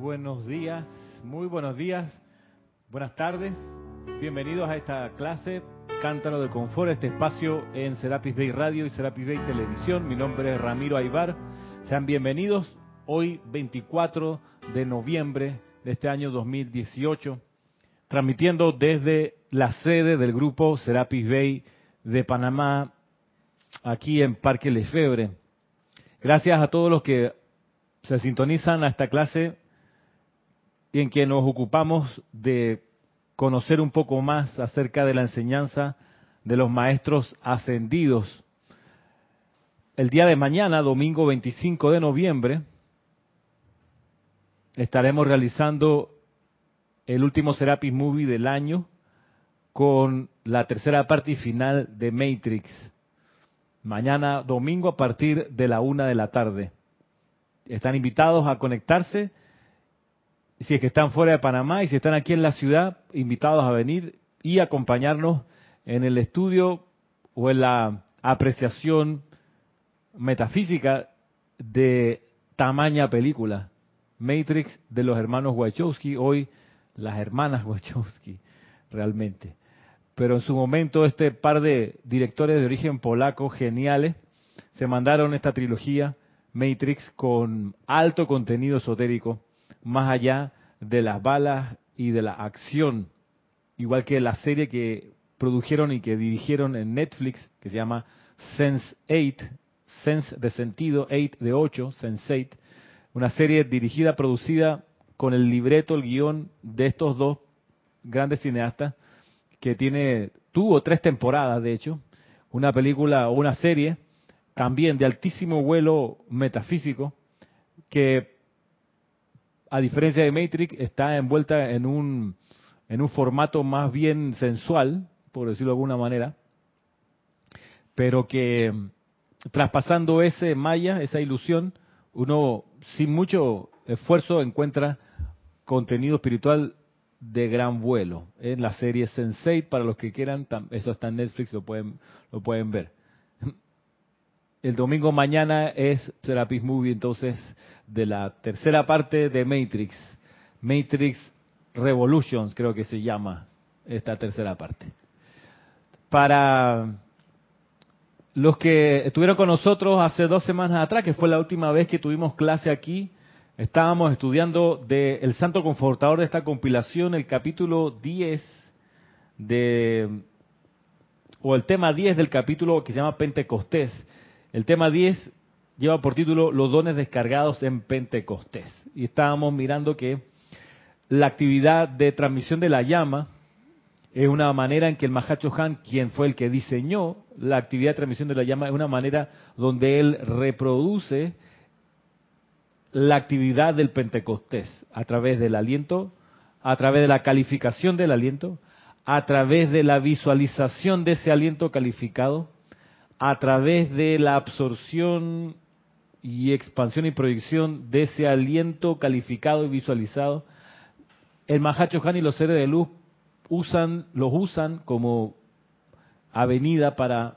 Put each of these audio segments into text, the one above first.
buenos días, muy buenos días, buenas tardes. Bienvenidos a esta clase Cántaro de Confort, este espacio en Serapis Bay Radio y Serapis Bay Televisión. Mi nombre es Ramiro Aybar. Sean bienvenidos hoy 24 de noviembre de este año 2018, transmitiendo desde la sede del grupo Serapis Bay de Panamá, aquí en Parque Lefebre. Gracias a todos los que se sintonizan a esta clase y en que nos ocupamos de conocer un poco más acerca de la enseñanza de los maestros ascendidos. El día de mañana, domingo 25 de noviembre, estaremos realizando el último Serapis Movie del año con la tercera parte final de Matrix. Mañana domingo a partir de la una de la tarde. Están invitados a conectarse. Si es que están fuera de Panamá y si están aquí en la ciudad, invitados a venir y acompañarnos en el estudio o en la apreciación metafísica de tamaña película. Matrix de los hermanos Wachowski, hoy las hermanas Wachowski, realmente. Pero en su momento este par de directores de origen polaco geniales se mandaron esta trilogía Matrix con alto contenido esotérico, más allá de las balas y de la acción, igual que la serie que produjeron y que dirigieron en Netflix, que se llama Sense 8, Sense de sentido, 8 de 8, Sense 8, una serie dirigida, producida con el libreto, el guion de estos dos grandes cineastas, que tiene, tuvo tres temporadas, de hecho, una película o una serie también de altísimo vuelo metafísico, que a diferencia de Matrix está envuelta en un, en un formato más bien sensual, por decirlo de alguna manera, pero que traspasando ese maya, esa ilusión, uno sin mucho esfuerzo encuentra contenido espiritual de gran vuelo. En la serie Sensei para los que quieran eso está en Netflix lo pueden lo pueden ver el domingo mañana es Serapis Movie entonces de la tercera parte de Matrix Matrix Revolutions creo que se llama esta tercera parte para los que estuvieron con nosotros hace dos semanas atrás que fue la última vez que tuvimos clase aquí Estábamos estudiando del el Santo Confortador de esta compilación, el capítulo 10 de, o el tema 10 del capítulo que se llama Pentecostés. El tema 10 lleva por título Los dones descargados en Pentecostés. Y estábamos mirando que la actividad de transmisión de la llama es una manera en que el Mahacho Han, quien fue el que diseñó la actividad de transmisión de la llama, es una manera donde él reproduce la actividad del Pentecostés a través del aliento, a través de la calificación del aliento, a través de la visualización de ese aliento calificado, a través de la absorción y expansión y proyección de ese aliento calificado y visualizado. El Mahacho Han y los seres de luz usan, los usan como avenida para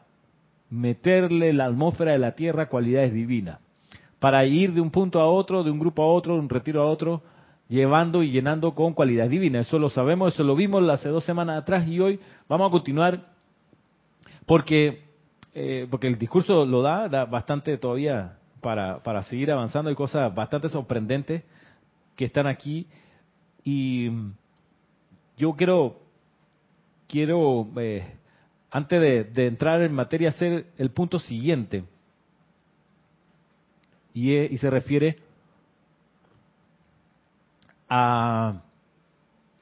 meterle la atmósfera de la Tierra cualidades divinas para ir de un punto a otro, de un grupo a otro, de un retiro a otro, llevando y llenando con cualidad divina. Eso lo sabemos, eso lo vimos hace dos semanas atrás y hoy vamos a continuar porque, eh, porque el discurso lo da, da bastante todavía para, para seguir avanzando. Hay cosas bastante sorprendentes que están aquí y yo quiero, quiero eh, antes de, de entrar en materia, hacer el punto siguiente y, se refiere a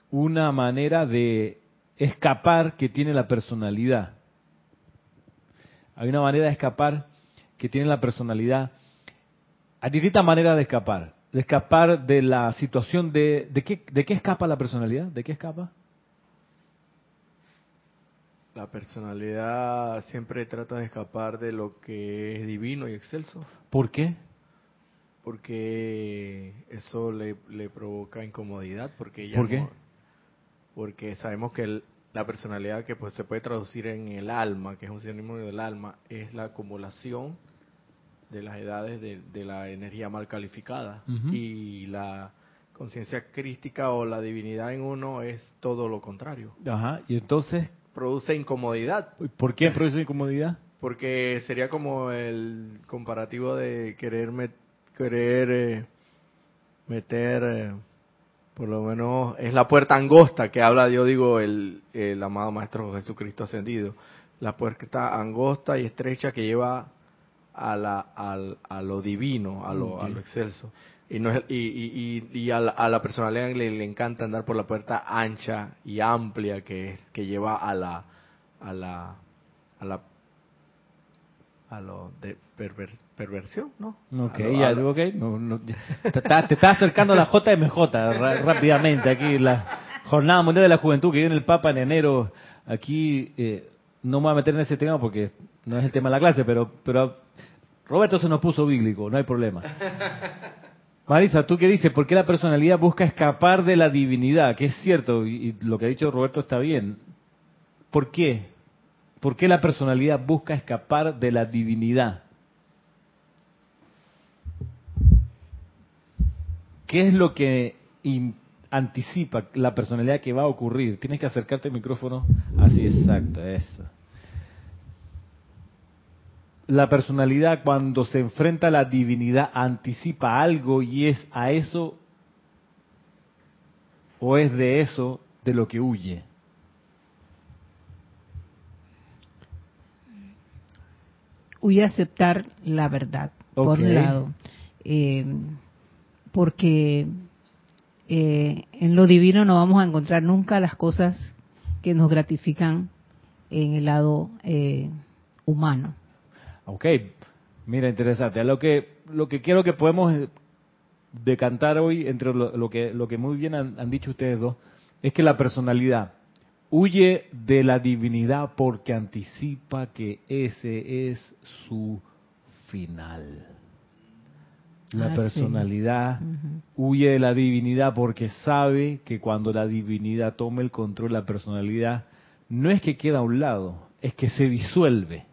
una manera de escapar que tiene la personalidad. Hay una manera de escapar que tiene la personalidad. Hay distintas maneras de escapar. De escapar de la situación de... ¿De qué, de qué escapa la personalidad? ¿De qué escapa? La personalidad siempre trata de escapar de lo que es divino y excelso. ¿Por qué? porque eso le, le provoca incomodidad porque ella ¿Por qué? porque sabemos que la personalidad que pues se puede traducir en el alma que es un sinónimo del alma es la acumulación de las edades de, la energía mal calificada y la conciencia crística o la divinidad en uno es todo lo contrario. Ajá, y entonces, Produce incomodidad, ¿por qué produce incomodidad? porque sería como el comparativo de querer, met- querer eh, meter, eh, por lo menos es la puerta angosta que habla, yo digo, el, el amado Maestro Jesucristo ascendido. La puerta angosta y estrecha que lleva a, la, al- a lo divino, a lo, a lo excelso. Y, no es- y, y, y, y a, la, a la personalidad le, le encanta andar por la puerta ancha y amplia que, es- que lleva a la, a la, a la a lo de perver- perversión, ¿no? Ok, lo- ya, lo- ok. No, no, ya. te, está- te estás acercando a la JMJ rápidamente aquí, la Jornada Mundial de la Juventud que viene el Papa en enero. Aquí eh, no me voy a meter en ese tema porque no es el tema de la clase, pero, pero Roberto se nos puso bíblico, no hay problema. Marisa, ¿tú qué dices? ¿Por qué la personalidad busca escapar de la divinidad? Que es cierto, y, y lo que ha dicho Roberto está bien. ¿Por qué? ¿Por qué la personalidad busca escapar de la divinidad? ¿Qué es lo que anticipa la personalidad que va a ocurrir? Tienes que acercarte al micrófono. Así, exacto, eso. La personalidad cuando se enfrenta a la divinidad anticipa algo y es a eso o es de eso de lo que huye. Huye a aceptar la verdad, por un lado. Eh, porque eh, en lo divino no vamos a encontrar nunca las cosas que nos gratifican en el lado eh, humano. Ok, mira, interesante. Lo que, lo que quiero que podemos eh, decantar hoy entre lo, lo que, lo que muy bien han, han dicho ustedes dos es que la personalidad huye de la divinidad porque anticipa que ese es su final. La Ah, sí. personalidad huye de la divinidad porque sabe que cuando la divinidad tome el control, la personalidad no es que queda a un lado, es que se disuelve.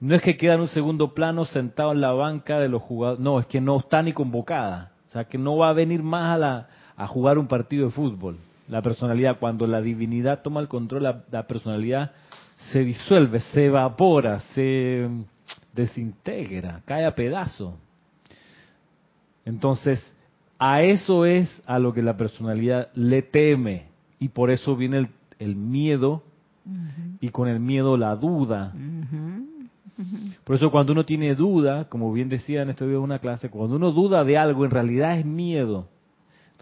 No es que queda en un segundo plano sentado en la banca de los jugadores, no, es que no está ni convocada. O sea, que no va a venir más a, la, a jugar un partido de fútbol. La personalidad, cuando la divinidad toma el control, la, la personalidad se disuelve, se evapora, se desintegra, cae a pedazos. Entonces, a eso es a lo que la personalidad le teme. Y por eso viene el, el miedo y con el miedo la duda. Por eso cuando uno tiene duda, como bien decía en este video de una clase, cuando uno duda de algo, en realidad es miedo.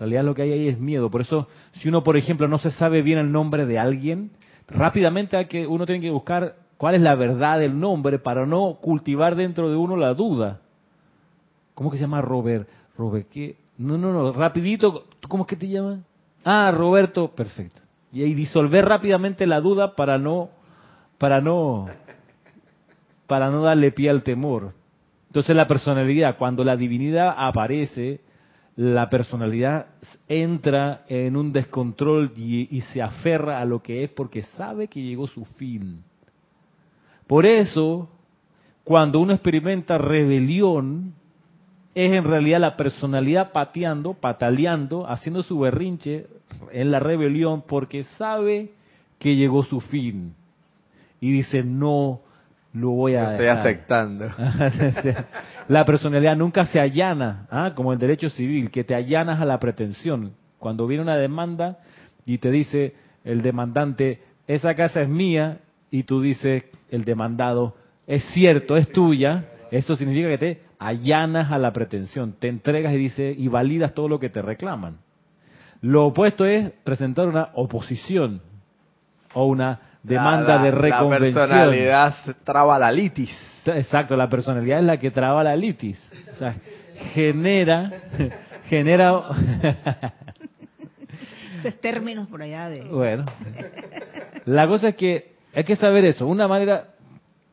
Realidad lo que hay ahí es miedo. Por eso, si uno, por ejemplo, no se sabe bien el nombre de alguien, rápidamente hay que, uno tiene que buscar cuál es la verdad del nombre para no cultivar dentro de uno la duda. ¿Cómo que se llama Robert? Robert, ¿qué? No, no, no, rapidito, ¿tú cómo es que te llamas? Ah, Roberto, perfecto. Y ahí disolver rápidamente la duda para no, para no, para no darle pie al temor. Entonces la personalidad, cuando la divinidad aparece, la personalidad entra en un descontrol y, se aferra a lo que es porque sabe que llegó su fin. Por eso, cuando uno experimenta rebelión, es en realidad la personalidad pateando, pataleando, haciendo su berrinche en la rebelión porque sabe que llegó su fin. Y dice, no lo voy a Estoy dejar. aceptando. la personalidad nunca se allana, ¿ah? como el derecho civil, que te allanas a la pretensión. Cuando viene una demanda y te dice el demandante, esa casa es mía, y tú dices, el demandado, es cierto, es tuya, eso significa que te allanas a la pretensión, te entregas y dices, y validas todo lo que te reclaman. Lo opuesto es presentar una oposición o una demanda La- la- de reconvención. La personalidad traba la litis. Exacto, la personalidad es la que traba la litis. O sea, genera, genera, Esos términos por allá de... bueno. La cosa es que hay que saber eso. Una manera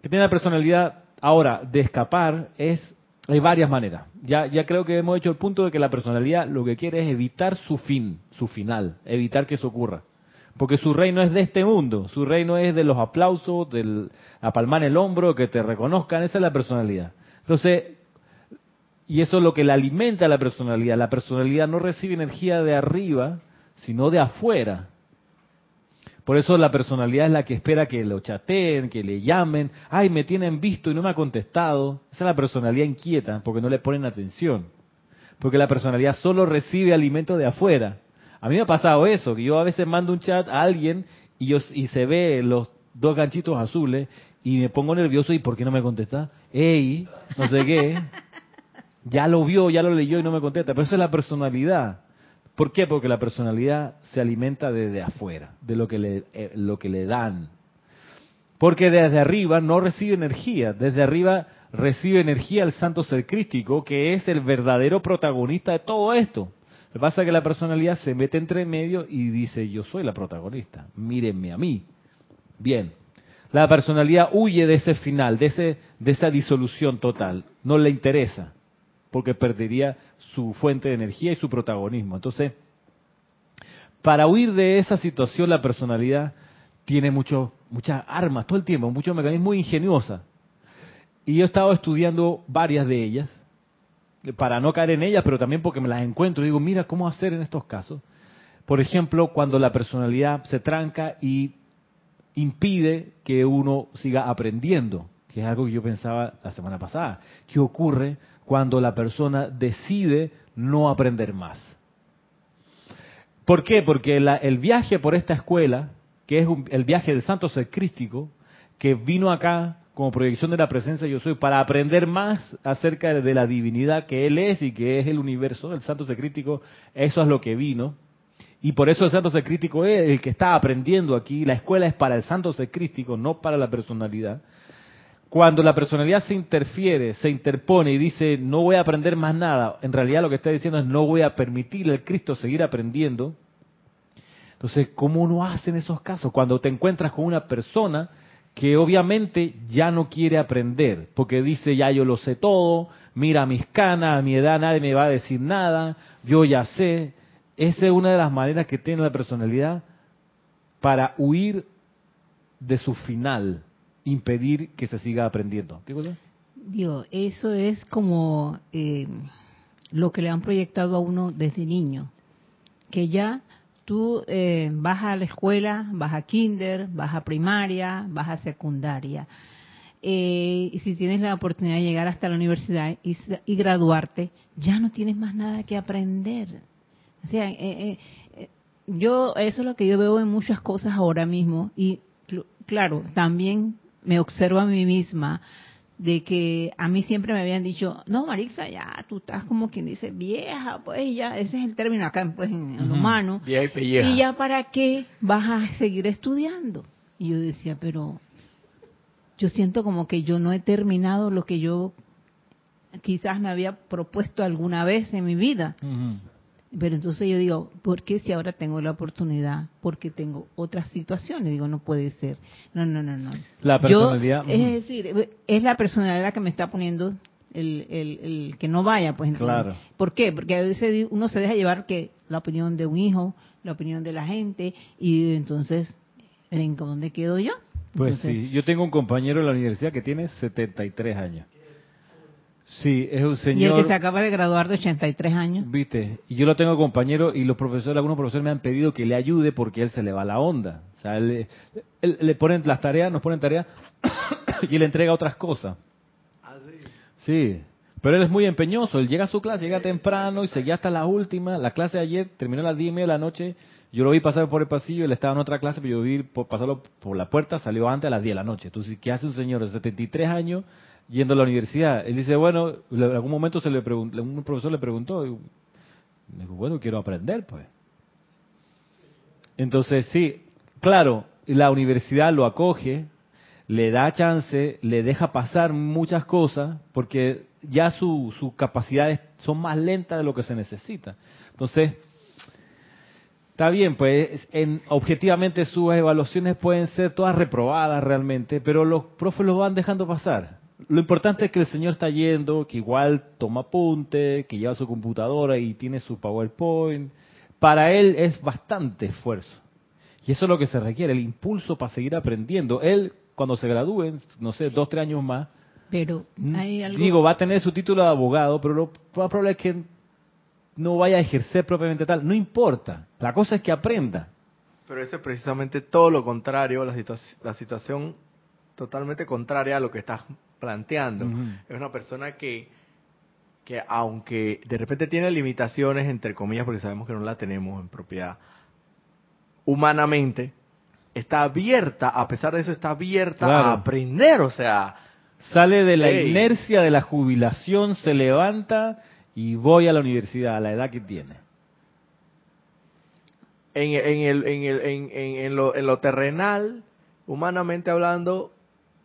que tiene la personalidad ahora de escapar es, hay varias maneras. Ya, ya creo que hemos hecho el punto de que la personalidad lo que quiere es evitar su fin, su final, evitar que eso ocurra. Porque su reino es de este mundo, su reino es de los aplausos, de la palma en el hombro, que te reconozcan, esa es la personalidad. Entonces, Y eso es lo que le alimenta a la personalidad. La personalidad no recibe energía de arriba, sino de afuera. Por eso la personalidad es la que espera que lo chateen, que le llamen. Ay, me tienen visto y no me ha contestado. Esa es la personalidad inquieta, porque no le ponen atención. Porque la personalidad solo recibe alimento de afuera. A mí me ha pasado eso, que yo a veces mando un chat a alguien y, yo, y se ve los dos ganchitos azules y me pongo nervioso y ¿por qué no me contesta? Ey, no sé qué. Ya lo vio, ya lo leyó y no me contesta. Pero eso es la personalidad. ¿Por qué? Porque la personalidad se alimenta desde afuera, de lo que le, eh, lo que le dan. Porque desde arriba no recibe energía, desde arriba recibe energía el santo ser crístico, que es el verdadero protagonista de todo esto. Lo que pasa es que la personalidad se mete entre medio y dice, yo soy la protagonista, mírenme a mí. Bien, la personalidad huye de ese final, de, ese, de esa disolución total, no le interesa, porque perdería su fuente de energía y su protagonismo. Entonces, para huir de esa situación, la personalidad tiene mucho, muchas armas todo el tiempo, muchos mecanismos muy. Y yo he estado estudiando varias de ellas, para no caer en ellas, pero también porque me las encuentro digo, mira cómo hacer en estos casos. Por ejemplo, cuando la personalidad se tranca y impide que uno siga aprendiendo, que es algo que yo pensaba la semana pasada. ¿Qué ocurre cuando la persona decide no aprender más? ¿Por qué? Porque el viaje por esta escuela, que es el viaje del santo ser crístico, que vino acá como proyección de la presencia yo soy, para aprender más acerca de la divinidad que Él es y que es el universo, el santo ser crítico, eso es lo que vino. Y por eso el santo ser crítico es el que está aprendiendo aquí. La escuela es para el santo ser crítico, no para la personalidad. Cuando la personalidad se interfiere, se interpone y dice no voy a aprender más nada, en realidad lo que está diciendo es no voy a permitirle al Cristo seguir aprendiendo. Entonces, ¿cómo uno hace en esos casos? Cuando te encuentras con una persona que obviamente ya no quiere aprender, porque dice ya yo lo sé todo, mira mis canas, a mi edad nadie me va a decir nada, yo ya sé, esa es una de las maneras que tiene la personalidad para huir de su final, impedir que se siga aprendiendo. Digo, eso es como eh, lo que le han proyectado a uno desde niño, que ya tú eh, vas a la escuela, vas a kinder, vas a primaria, vas a secundaria. Eh, y si tienes la oportunidad de llegar hasta la universidad y graduarte, ya no tienes más nada que aprender o sea, eh, eh, yo eso es lo que yo veo en muchas cosas ahora mismo y claro, también me observo a mí misma de que a mí siempre me habían dicho, no, Marisa, ya tú estás como quien dice vieja, pues ya, ese es el término acá pues, en, humano. Vieja y, y ya para qué vas a seguir estudiando. Y yo decía, pero yo siento como que yo no he terminado lo que yo quizás me había propuesto alguna vez en mi vida. Pero entonces yo digo, ¿por qué si ahora tengo la oportunidad? Porque tengo otras situaciones. Digo, no puede ser. No, no, no, no. La personalidad. es decir, es la personalidad que me está poniendo el, el, que no vaya. pues Claro. ¿Por qué? Porque a veces uno se deja llevar que la opinión de un hijo, la opinión de la gente, y entonces, ¿en dónde quedo yo? Pues sí, yo tengo un compañero en la universidad que tiene 73 años. Sí, es un señor. Y el que se acaba de graduar de 83 años. Viste, y yo lo tengo compañero y los profesores, algunos profesores me han pedido que le ayude porque él se le va la onda. O sea, él, le ponen las tareas, nos ponen tareas y él entrega otras cosas. Ah, sí. Sí, pero él es muy empeñoso. Él llega a su clase, llega temprano y seguía hasta la última. La clase de ayer terminó a las 10 y media de la noche. Yo lo vi pasar por el pasillo, él estaba en otra clase, pero yo vi por, pasarlo por la puerta, salió antes a las 10 de la noche. Entonces, ¿qué hace un señor de 73 años yendo a la universidad. Él dice, bueno, en algún momento se le preguntó, un profesor le preguntó, y dijo, bueno, quiero aprender, pues. Entonces, sí, claro, la universidad lo acoge, le da chance, le deja pasar muchas cosas, porque ya sus capacidades son más lentas de lo que se necesita. Entonces, está bien, pues en, objetivamente sus evaluaciones pueden ser todas reprobadas realmente, pero los profes los van dejando pasar. Lo importante es que el señor está yendo, que igual toma apunte, que lleva su computadora y tiene su PowerPoint. Para él es bastante esfuerzo. Y eso es lo que se requiere, el impulso para seguir aprendiendo. Él, cuando se gradúe, no sé, dos, tres años más, Pero hay algo... Digo, va a tener su título de abogado, pero lo más probable es que no vaya a ejercer propiamente tal. No importa. La cosa es que aprenda. Pero eso es precisamente todo lo contrario, la, la situación totalmente contraria a lo que estás planteando. Es una persona que, que aunque de repente tiene limitaciones, entre comillas, porque sabemos que no la tenemos en propiedad, humanamente, está abierta, a pesar de eso está abierta a aprender, o sea... Sale de la inercia de la jubilación, se levanta y voy a la universidad a la edad que tiene. En, en, el, en, el, en, en, lo, en lo terrenal, humanamente hablando,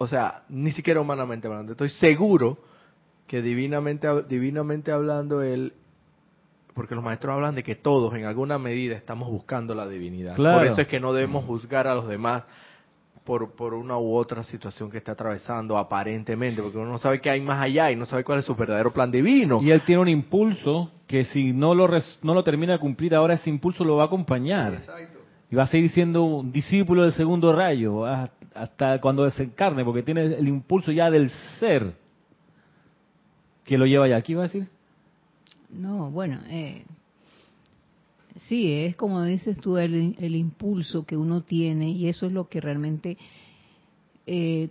o sea, ni siquiera humanamente hablando, estoy seguro que divinamente, divinamente hablando, él, porque los maestros hablan de que todos en alguna medida estamos buscando la divinidad. Por eso es que no debemos juzgar a los demás por, por una u otra situación que está atravesando aparentemente, porque uno no sabe qué hay más allá y no sabe cuál es su verdadero plan divino. Y él tiene un impulso que si no lo, no lo termina de cumplir ahora, ese impulso lo va a acompañar. Y va a seguir siendo un discípulo del segundo rayo hasta cuando desencarne, porque tiene el impulso ya del ser que lo lleva allá. ¿Aquí va a decir? No, bueno, eh, sí, es como dices tú, el, el, impulso que uno tiene y eso es lo que realmente eh,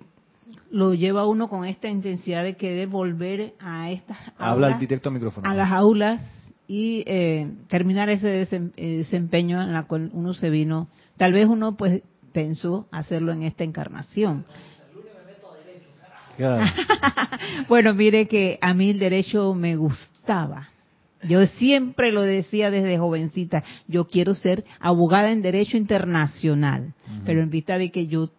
lo lleva a uno con esta intensidad de querer volver a estas Habla el directo micrófono. A las aulas y eh, terminar ese eh, desempeño en la cual uno se vino. Tal vez uno pues pensó hacerlo en esta encarnación. bueno, mire que a mí el derecho me gustaba. Yo siempre lo decía desde jovencita, yo quiero ser abogada en derecho internacional, pero en vista de que yo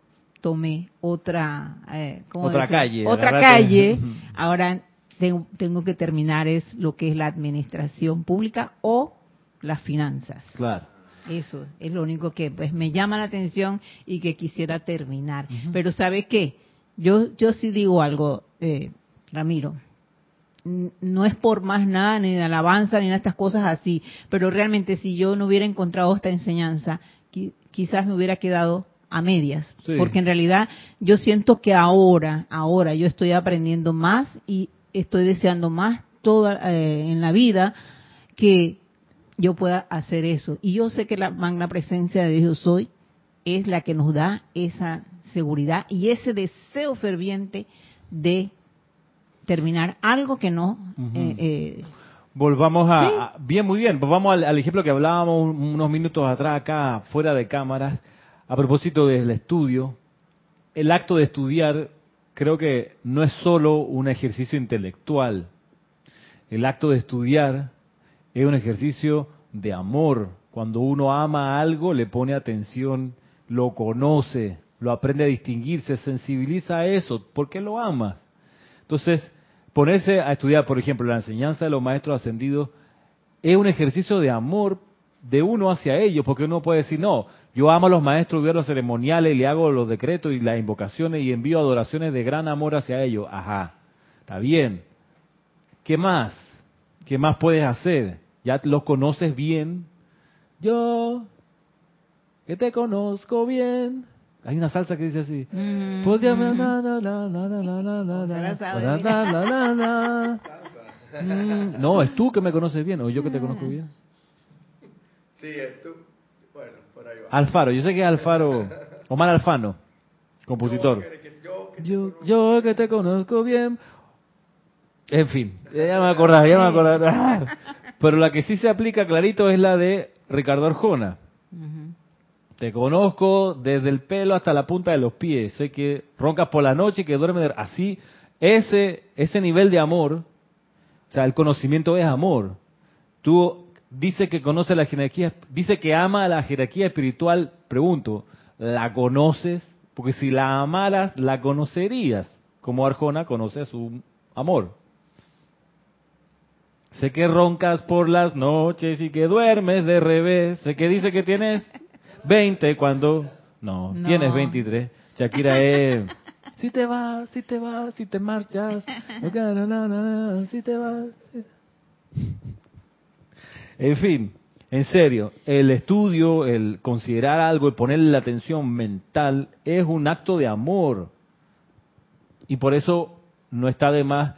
tomé otra eh, otra calle, otra calle, ahora tengo, tengo, que terminar es lo que es la administración pública o las finanzas. Claro. Eso es lo único que pues me llama la atención y que quisiera terminar. Pero ¿sabe qué? Yo yo sí digo algo, eh, Ramiro no es por más nada, ni de alabanza, ni de estas cosas así, pero realmente si yo no hubiera encontrado esta enseñanza, quizás me hubiera quedado a medias, porque en realidad yo siento que ahora, ahora yo estoy aprendiendo más y estoy deseando más toda eh, en la vida que yo pueda hacer eso. Y yo sé que la magna presencia de Dios soy es la que nos da esa seguridad y ese deseo ferviente de terminar algo que no... Eh, eh, Volvamos a, Bien, muy bien. Volvamos al, ejemplo que hablábamos unos minutos atrás acá, fuera de cámaras, a propósito del estudio. El acto de estudiar creo que no es solo un ejercicio intelectual. El acto de estudiar es un ejercicio de amor. Cuando uno ama algo, le pone atención, lo conoce, lo aprende a distinguir, se sensibiliza a eso. ¿Por qué lo amas? Entonces, ponerse a estudiar, por ejemplo, la enseñanza de los maestros ascendidos es un ejercicio de amor de uno hacia ellos, porque uno puede decir, no, yo amo a los maestros, veo los ceremoniales, le hago los decretos y las invocaciones y envío adoraciones de gran amor hacia ellos. Ajá, está bien. ¿Qué más? ¿Qué más puedes hacer? Ya los conoces bien. Yo, que te conozco bien, hay una salsa que dice así. No, es tú que me conoces bien o yo que te conozco bien. Sí, es tú. Bueno, por ahí va. Alfaro, yo sé que es Alfaro. Omar Alfano, compositor. Yo, yo que te conozco bien. En fin, ya me acordás, ya me acordás. Pero la que sí se aplica clarito es la de Ricardo Arjona. Te conozco desde el pelo hasta la punta de los pies. Sé que roncas por la noche y que duermes así. Ese, ese nivel de amor, o sea, el conocimiento es amor. Tú dice que conoce la jerarquía, dice que ama a la jerarquía espiritual. Pregunto, ¿la conoces? Porque si la amaras, la conocerías, como Arjona conoce a su amor. Sé que roncas por las noches y que duermes de revés. Sé que dice que tienes 20 cuando... No, tienes 23. Shakira es... Si te vas, si te vas, si te marchas. Si te vas. En fin, en serio, el estudio, el considerar algo, el ponerle la atención mental, es un acto de amor. Y por eso no está de más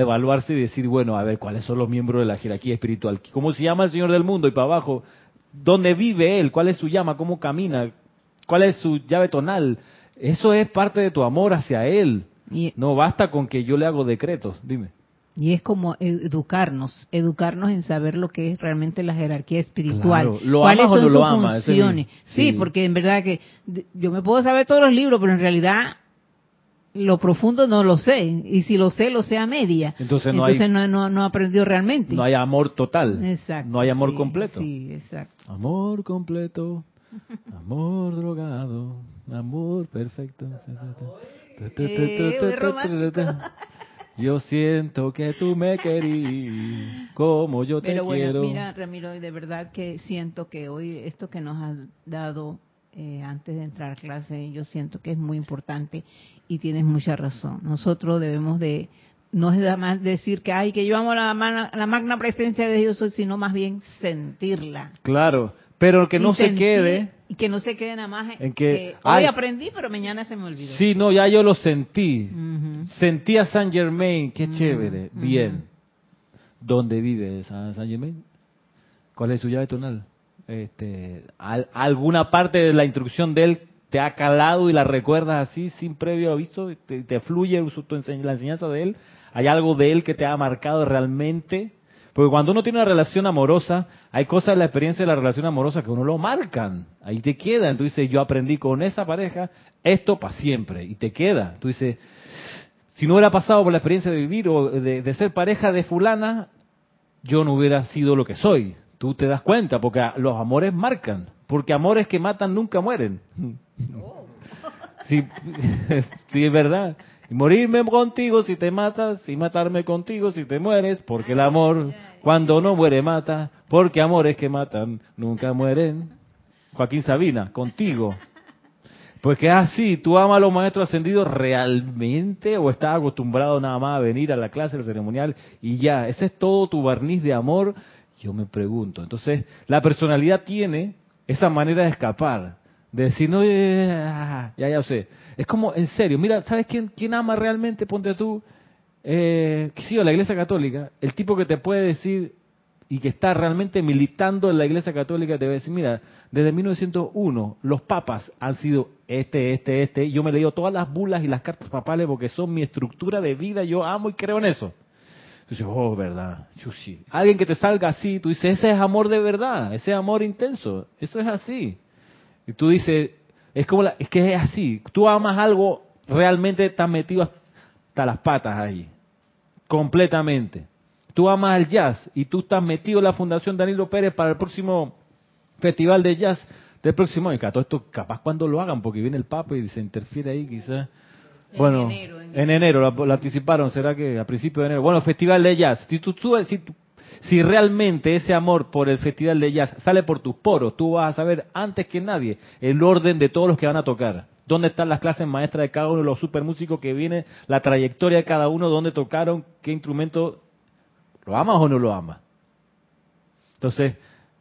evaluarse y decir, bueno, a ver, ¿cuáles son los miembros de la jerarquía espiritual? ¿Cómo se llama el Señor del mundo? Y para abajo, ¿dónde vive Él? ¿Cuál es su llama? ¿Cómo camina? ¿Cuál es su llave tonal? Eso es parte de tu amor hacia Él. no basta con que yo le hago decretos, dime. Y es como educarnos, educarnos en saber lo que es realmente la jerarquía espiritual. ¿Lo ¿Cuáles son sus lo ama? funciones? Sí, porque en verdad que yo me puedo saber todos los libros, pero en realidad lo profundo no lo sé. Y si lo sé, lo sé a media. Entonces no, hay, no, no, no aprendido realmente. No hay amor total. Exacto. No hay amor completo. Sí, exacto. Amor completo. Amor drogado. Amor perfecto. Yo siento que tú me querías como yo te Pero bueno, quiero. Mira, Ramiro, de verdad que siento que hoy esto que nos has dado eh, antes de entrar a clase, yo siento que es muy importante y tienes mucha razón. Nosotros debemos de, no es nada más decir que, ay, que yo amo la, la magna presencia de Dios, sino más bien sentirla. Claro, pero que no se quede y que no se quede nada más en que, hoy aprendí pero mañana se me olvidó sí no ya yo lo sentí. Sentí a Saint Germain qué chévere bien. Dónde vive Saint Germain cuál es su llave tonal este alguna parte de la instrucción de él te ha calado y la recuerdas así sin previo aviso te, te fluye la enseñanza de él hay algo de él que te ha marcado realmente porque cuando uno tiene una relación amorosa, hay cosas en la experiencia de la relación amorosa que uno lo marcan. Ahí te queda. Entonces dices, yo aprendí con esa pareja esto para siempre. Y te queda. Tú dices, si no hubiera pasado por la experiencia de vivir o de, ser pareja de fulana, yo no hubiera sido lo que soy. Tú te das cuenta, porque los amores marcan. Porque amores que matan nunca mueren. sí, sí, es verdad. Y morirme contigo si te matas, y matarme contigo si te mueres, porque el amor cuando no muere mata, porque amores que matan nunca mueren. Joaquín Sabina, contigo. Pues que así, ¿tú amas a los maestros ascendidos realmente o estás acostumbrado nada más a venir a la clase, del ceremonial y ya? ¿Ese es todo tu barniz de amor? Yo me pregunto. Entonces, la personalidad tiene esa manera de escapar, de decir, no, ya, ya, ya sé. Es como, en serio, mira, ¿sabes quién, quién ama realmente? Ponte tú, eh, sí, la Iglesia Católica, el tipo que te puede decir y que está realmente militando en la Iglesia Católica te va a decir, mira, desde 1901 los papas han sido este, este, este, yo me he leído todas las bulas y las cartas papales porque son mi estructura de vida, yo amo y creo en eso. Tú dices, oh, verdad, chuchi. Alguien que te salga así, tú dices, ese es amor de verdad, ese amor intenso, eso es así. Y tú dices, es como la, es que es así. Tú amas algo, realmente estás metido hasta las patas ahí. Completamente. Tú amas el jazz y tú estás metido en la Fundación Danilo Pérez para el próximo festival de jazz del próximo año. Todo esto capaz cuando lo hagan, porque viene el Papa y se interfiere ahí quizás. Bueno, en enero, lo, anticiparon, será que a principios de enero. Bueno, festival de jazz. Si tú, si si realmente ese amor por el festival de jazz sale por tus poros, tú vas a saber antes que nadie el orden de todos los que van a tocar. ¿Dónde están las clases maestras de cada uno de los supermúsicos que viene, la trayectoria de cada uno, dónde tocaron, qué instrumento? ¿Lo amas o no lo amas? Entonces,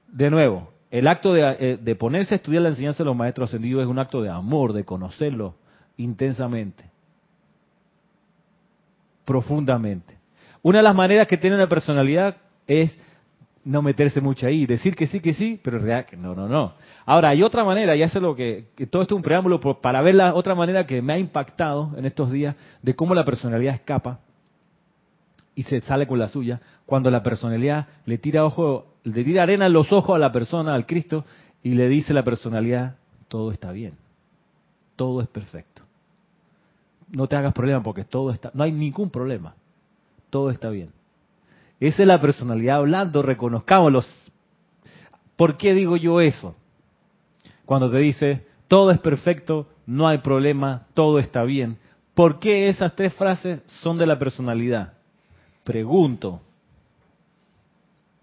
de nuevo, el acto de, eh, de ponerse a estudiar la enseñanza de los maestros ascendidos es un acto de amor, de conocerlo intensamente, profundamente. Una de las maneras que tiene una personalidad es no meterse mucho ahí, decir que sí, que sí, pero en realidad que no, no, no. Ahora, hay otra manera, y hace lo que, todo esto es un preámbulo para ver la otra manera que me ha impactado en estos días de cómo la personalidad escapa y se sale con la suya, cuando la personalidad le tira ojo, le tira arena en los ojos a la persona, al Cristo, y le dice la personalidad, todo está bien, todo es perfecto. No te hagas problema porque todo está, no hay ningún problema, todo está bien. Esa es la personalidad hablando, reconozcámoslo. ¿Por qué digo yo eso? Cuando te dice, todo es perfecto, no hay problema, todo está bien. ¿Por qué esas tres frases son de la personalidad? Pregunto.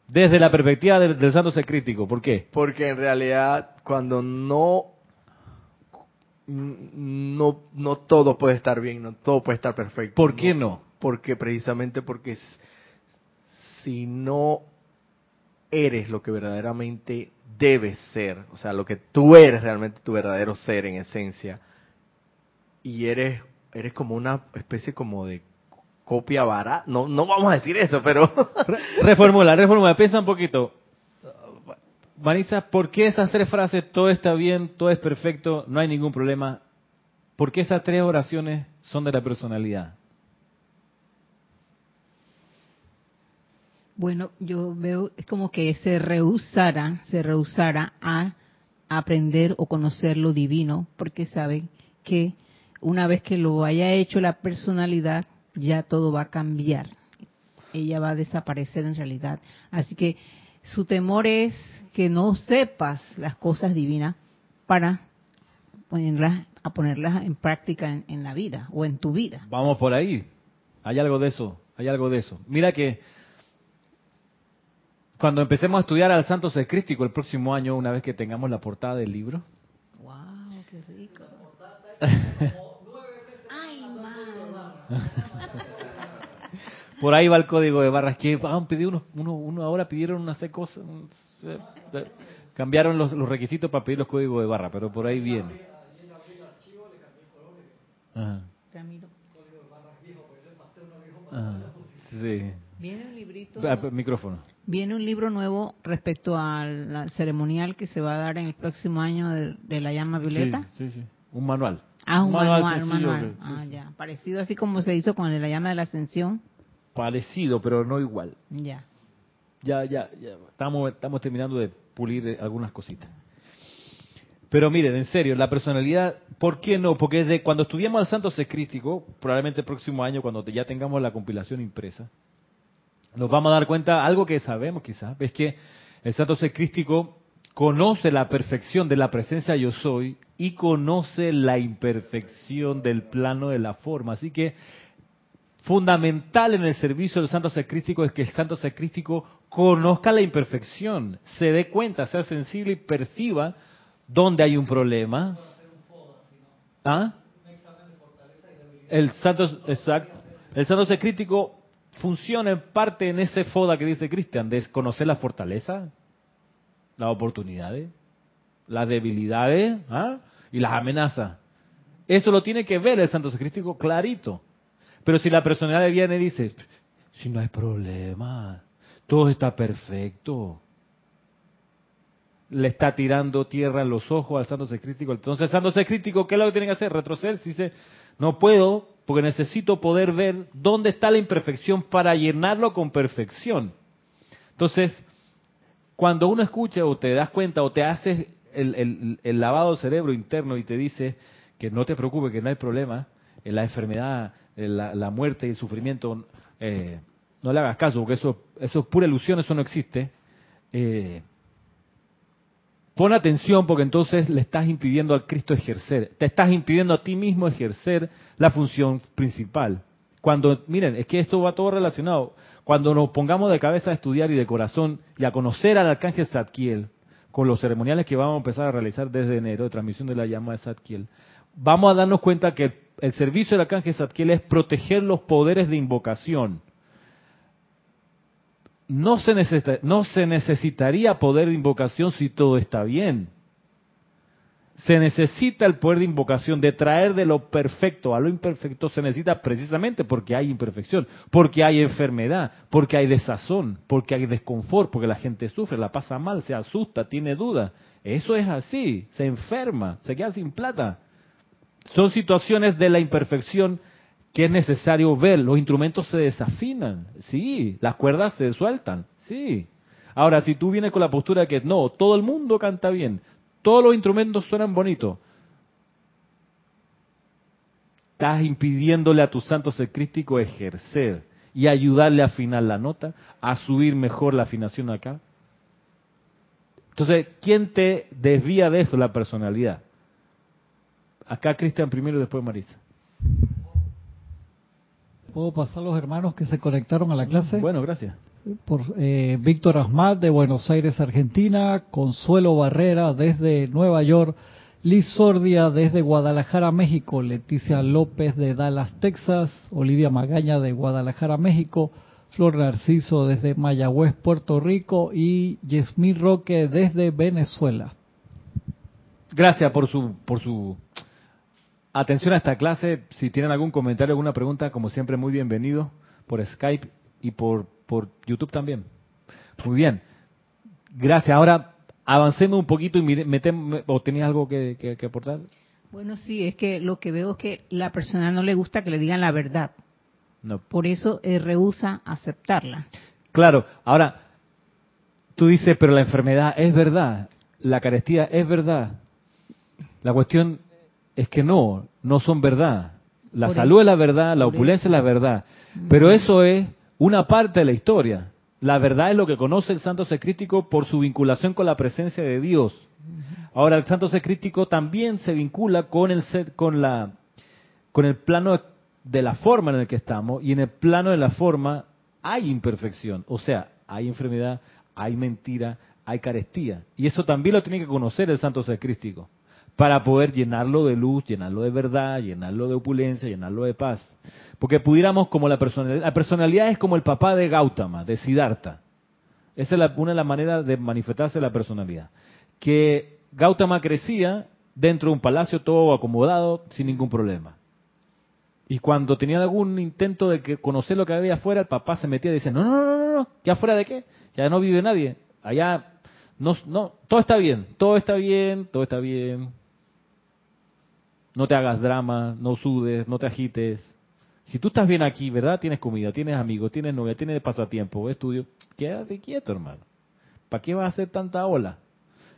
Desde la perspectiva del, santo ser crítico, ¿por qué? Porque en realidad cuando no no no todo puede estar bien, no todo puede estar perfecto. ¿Por qué no? Porque precisamente porque si no eres lo que verdaderamente debes ser, o sea, lo que tú eres realmente tu verdadero ser en esencia, y eres, eres como una especie como de copia barata. No, no vamos a decir eso, pero... reformula, reformula, piensa un poquito. Marisa, ¿por qué esas tres frases, todo está bien, todo es perfecto, no hay ningún problema? ¿Por qué esas tres oraciones son de la personalidad? Bueno, yo veo, es como que se rehusara, se rehusara a aprender o conocer lo divino, porque sabe que una vez que lo haya hecho la personalidad, ya todo va a cambiar. Ella va a desaparecer en realidad. Así que su temor es que no sepas las cosas divinas para ponerlas, a ponerlas en práctica en, en la vida o en tu vida. Vamos por ahí. Hay algo de eso, hay algo de eso. Mira que cuando empecemos a estudiar al Santo Secrístico el próximo año, una vez que tengamos la portada del libro. ¡Wow! ¡Qué rico! ¡Ay, Por ahí va el código de barras que han pedido uno, uno, uno ahora pidieron unas cosas, cambiaron los, los, requisitos para pedir los códigos de barra, pero por ahí viene. Ajá. Ajá. Sí. Viene un librito. Ah, Micrófono. Viene un libro nuevo respecto al, al, ceremonial que se va a dar en el próximo año de, de la llama violeta. Sí, sí, sí. Un manual. Ah, un, manual, manual, un sencillo manual. que- sí, ah, sí. ya. Parecido así como se hizo con el de la llama de la ascensión. Parecido, pero no igual. Ya. Ya, ya, ya. Estamos, estamos terminando de pulir eh, algunas cositas. Pero miren, en serio, la personalidad, ¿por qué no? Porque desde cuando estudiamos al Santo Secrístico, probablemente el próximo año, cuando ya tengamos la compilación impresa, nos vamos a dar cuenta, algo que sabemos quizás, es que el Santo Secrístico conoce la perfección de la presencia yo soy y conoce la imperfección del plano de la forma. Así que fundamental en el servicio del Santo Secrístico es que el Santo Secrístico conozca la imperfección, se dé cuenta, sea sensible y perciba dónde hay un problema. ¿Ah? El Santo, exacto. El Santo Secrístico funciona en parte en ese foda que dice Cristian, de conocer la fortaleza, las oportunidades, las debilidades ¿ah? y las amenazas. Eso lo tiene que ver el Santo Secrístico clarito. Pero si la personalidad viene y dice, si no hay problema, todo está perfecto, le está tirando tierra en los ojos al santo secrístico. Entonces, el santo secrístico, ¿qué es lo que tiene que hacer? Retroceder. Si dice, no puedo, porque necesito poder ver dónde está la imperfección para llenarlo con perfección. Entonces, cuando uno escucha o te das cuenta o te haces el, el- lavado cerebro interno y te dice que no te preocupes, que no hay problema, en la enfermedad, en la, la muerte y el sufrimiento, eh, no le hagas caso, porque eso, eso es pura ilusión, eso no existe. Eh, Pon atención porque entonces le estás impidiendo al Cristo ejercer, te estás impidiendo a ti mismo ejercer la función principal. Cuando, miren, es que esto va todo relacionado. Cuando nos pongamos de cabeza a estudiar y de corazón y a conocer al arcángel Zadkiel, con los ceremoniales que vamos a empezar a realizar desde enero, de transmisión de la llama de Zadkiel, vamos a darnos cuenta que el servicio del arcángel Zadkiel es proteger los poderes de invocación no se, necesita- no se necesitaría poder de invocación si todo está bien. Se necesita el poder de invocación, de traer de lo perfecto a lo imperfecto, se necesita precisamente porque hay imperfección, porque hay enfermedad, porque hay desazón, porque hay desconfort, porque la gente sufre, la pasa mal, se asusta, tiene dudas. Eso es así, se enferma, se queda sin plata. Son situaciones de la imperfección que es necesario ver. Los instrumentos se desafinan, sí. Las cuerdas se sueltan, sí. Ahora, si tú vienes con la postura que no, todo el mundo canta bien, todos los instrumentos suenan bonitos, estás impidiéndole a tu santo ser crístico ejercer y ayudarle a afinar la nota, a subir mejor la afinación acá. Entonces, ¿quién te desvía de eso? La personalidad. Acá Cristian primero y después Marisa. ¿Puedo pasar los hermanos que se conectaron a la clase? Bueno, gracias. Por eh, Víctor Asmat de Buenos Aires, Argentina, Consuelo Barrera desde Nueva York, Liz Sordia desde Guadalajara, México, Leticia López de Dallas, Texas, Olivia Magaña de Guadalajara, México, Flor Narciso desde Mayagüez, Puerto Rico y Yasmín Roque desde Venezuela. Gracias por su por su atención a esta clase. Si tienen algún comentario, alguna pregunta, como siempre, muy bienvenido. por Skype y por, por YouTube también. Muy bien. Gracias. Ahora avancemos un poquito y metemos, o tenías algo que, que, aportar. Bueno, sí, es que lo que veo es que la persona no le gusta que le digan la verdad. No. Por eso eh, rehúsa aceptarla. Claro, ahora, tú dices, pero la enfermedad es verdad, la carestía es verdad. La cuestión es que no, no son verdad. La salud es la verdad, la opulencia es la verdad. Pero eso es una parte de la historia. La verdad es lo que conoce el santo secrítico por su vinculación con la presencia de Dios. Ahora, el santo secrítico también se vincula con el, con la, con el plano de la forma en el que estamos y en el plano de la forma hay imperfección. O sea, hay enfermedad, hay mentira, hay carestía. Y eso también lo tiene que conocer el santo secrístico para poder llenarlo de luz, llenarlo de verdad, llenarlo de opulencia, llenarlo de paz. Porque pudiéramos como la personalidad, la personalidad es como el papá de Gautama, de Siddhartha. Esa es una de las maneras de manifestarse la personalidad. Que Gautama crecía dentro de un palacio todo acomodado sin ningún problema. Y cuando tenía algún intento de que conocer lo que había afuera, el papá se metía y decía, no, no, no, no, no, ¿ya afuera de qué? Ya no vive nadie. Allá, no, no, todo está bien, todo está bien, todo está bien, no te hagas drama, no sudes, no te agites. Si tú estás bien aquí, ¿verdad? Tienes comida, tienes amigos, tienes novia, tienes pasatiempo, estudio, quédate quieto, hermano. ¿Para qué vas a hacer tanta ola?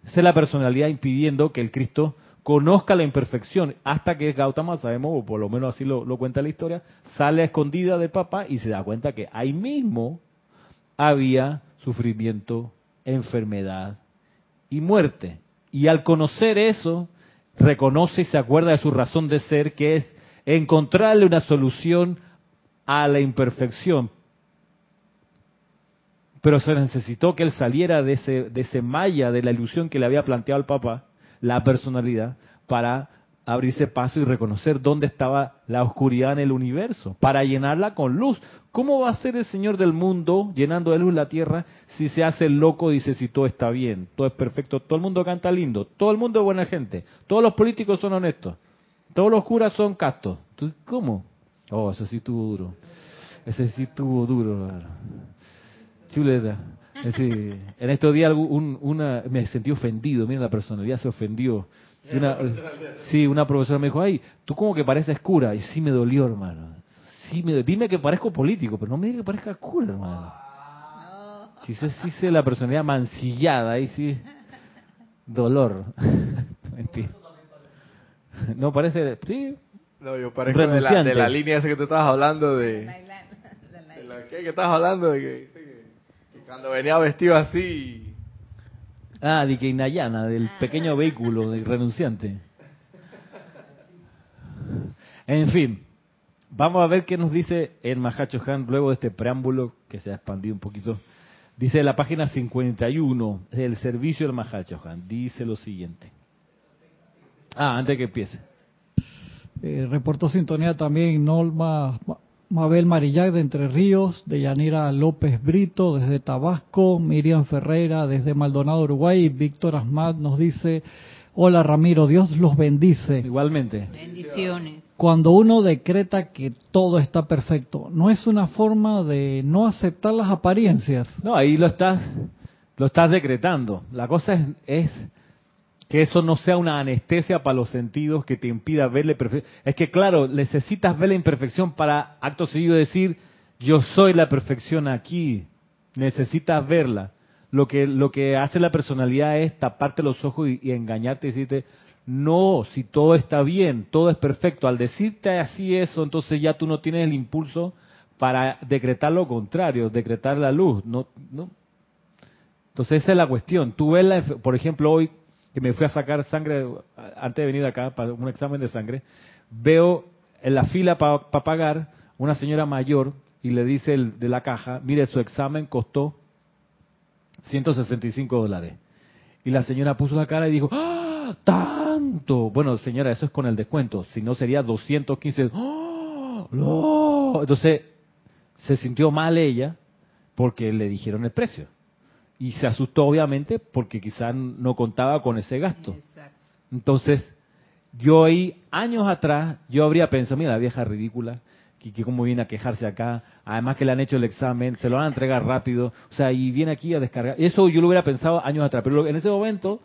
Esa es la personalidad impidiendo que el Cristo conozca la imperfección, hasta que Gautama, sabemos, o por lo menos así lo, cuenta la historia, sale a escondida del papá y se da cuenta que ahí mismo había sufrimiento, enfermedad y muerte. Y al conocer eso, reconoce y se acuerda de su razón de ser, que es encontrarle una solución a la imperfección. Pero se necesitó que él saliera de ese, de ese malla de la ilusión que le había planteado al Papa, la personalidad, para abrirse paso y reconocer dónde estaba la oscuridad en el universo, para llenarla con luz. ¿Cómo va a ser el Señor del mundo llenando de luz la tierra si se hace loco y dice si todo está bien, todo es perfecto, todo el mundo canta lindo, todo el mundo es buena gente, todos los políticos son honestos, todos los curas son castos? ¿Cómo? Oh, eso sí estuvo duro. Ese sí estuvo duro. Chuleta. en estos días una, me sentí ofendido, mira la personalidad se ofendió una, sí, una profesora me dijo, ay, tú como que pareces cura. Y sí me dolió, hermano. Sí me, dime que parezco político, pero no me digas que parezca cura, hermano. Si sí, sí, sé la personalidad mancillada, ahí sí. Dolor. Mentira. No, parece, sí. No, yo parezco de la, de la, línea esa que te estabas hablando de... De la, ¿qué, que estabas hablando? De que, cuando venía vestido así Ah, de que Inayana, del ah. pequeño vehículo del renunciante. En fin, vamos a ver qué nos dice el Mahacho Han luego de este preámbulo que se ha expandido un poquito. Dice la página 51 del servicio del Mahacho Han. Dice lo siguiente. Ah, antes que empiece. Eh, reportó sintonía también Norma Mabel Marillac de Entre Ríos, de Yanira López Brito desde Tabasco, Miriam Ferreira desde Maldonado, Uruguay, y Víctor Asmat nos dice, hola Ramiro, Dios los bendice. Igualmente. Bendiciones. Cuando uno decreta que todo está perfecto, ¿no es una forma de no aceptar las apariencias? No, ahí lo estás, lo estás decretando. La cosa es, es que eso no sea una anestesia para los sentidos que te impida verle perfección. Es que claro, necesitas ver la imperfección para acto seguido decir, yo soy la perfección aquí. Necesitas verla. Lo que, lo que hace la personalidad es taparte los ojos y, engañarte y decirte, no, si todo está bien, todo es perfecto. Al decirte así eso, entonces ya tú no tienes el impulso para decretar lo contrario, decretar la luz. No, no. Entonces esa es la cuestión. Tú ves, la, por ejemplo, hoy que me fui a sacar sangre antes de venir acá para un examen de sangre, veo en la fila para pagar una señora mayor y le dice el de la caja, mire, su examen costó 165 dólares. Y la señora puso la cara y dijo, ¡Ah, ¡tanto! Bueno, señora, eso es con el descuento, si no sería 215. ¡Oh, no! Entonces, se sintió mal ella porque le dijeron el precio y se asustó obviamente porque quizás no contaba con ese gasto. Entonces, yo ahí, años atrás, yo habría pensado, mira, la vieja ridícula, que, que cómo viene a quejarse acá, además que le han hecho el examen, se lo van a entregar rápido, o sea, y viene aquí a descargar. Eso yo lo hubiera pensado años atrás, pero en ese momento,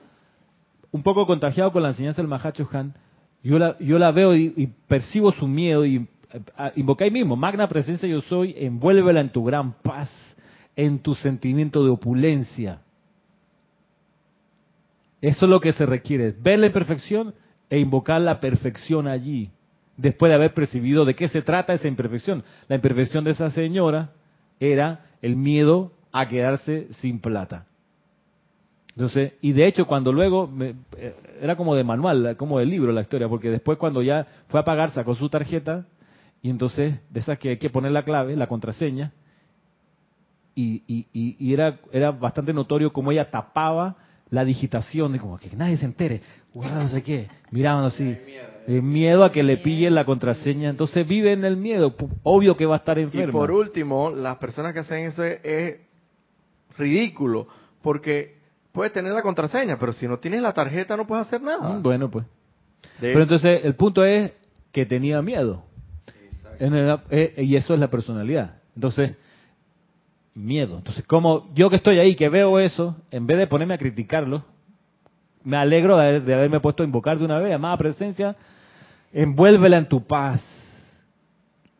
un poco contagiado con la enseñanza del Mahacho Han, yo la, yo la veo y, y percibo su miedo y eh, invoqué ahí mismo, magna presencia yo soy, envuélvela en tu gran paz, en tu sentimiento de opulencia. Eso es lo que se requiere, ver la imperfección e invocar la perfección allí, después de haber percibido de qué se trata esa imperfección. La imperfección de esa señora era el miedo a quedarse sin plata. Entonces, y de hecho cuando luego, me, eh, era como de manual, como de libro la historia, porque después cuando ya fue a pagar sacó su tarjeta y entonces de esas que hay que poner la clave, la contraseña, y, y, y, y era, era bastante notorio cómo ella tapaba la digitación, de como que nadie se entere, guarda no sé qué, miraban así, el miedo a que le pillen la contraseña, entonces vive en el miedo, obvio que va a estar enfermo. Y por último, las personas que hacen eso es, es ridículo, porque puedes tener la contraseña, pero si no tienes la tarjeta no puedes hacer nada. Mm, Bueno, pues. Pero entonces el punto es que tenía miedo. En el- eh, y eso es la personalidad. Entonces, miedo. Entonces, como yo que estoy ahí, que veo eso, en vez de ponerme a criticarlo, me alegro de, haber- de haberme puesto a invocar de una vez, amada presencia, envuélvela en tu paz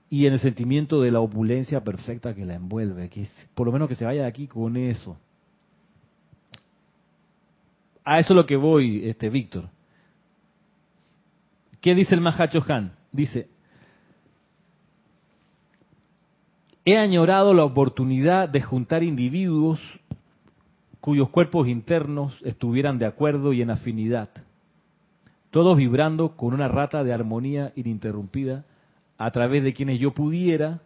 y en el sentimiento de la opulencia perfecta que la envuelve, que por lo menos que se vaya de aquí con eso. A eso es lo que voy, este Víctor. ¿Qué dice el Mahacho Han? Dice, he añorado la oportunidad de juntar individuos cuyos cuerpos internos estuvieran de acuerdo y en afinidad, todos vibrando con una rata de armonía ininterrumpida, a través de quienes yo pudiera,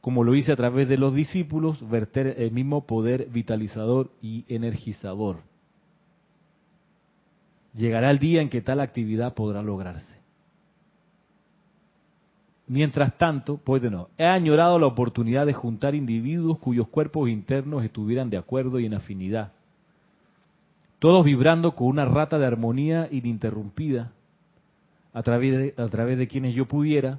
como lo hice a través de los discípulos, verter el mismo poder vitalizador y energizador. Llegará el día en que tal actividad podrá lograrse. Mientras tanto, pues de no, he añorado la oportunidad de juntar individuos cuyos cuerpos internos estuvieran de acuerdo y en afinidad, todos vibrando con una rata de armonía ininterrumpida, a través de quienes yo pudiera,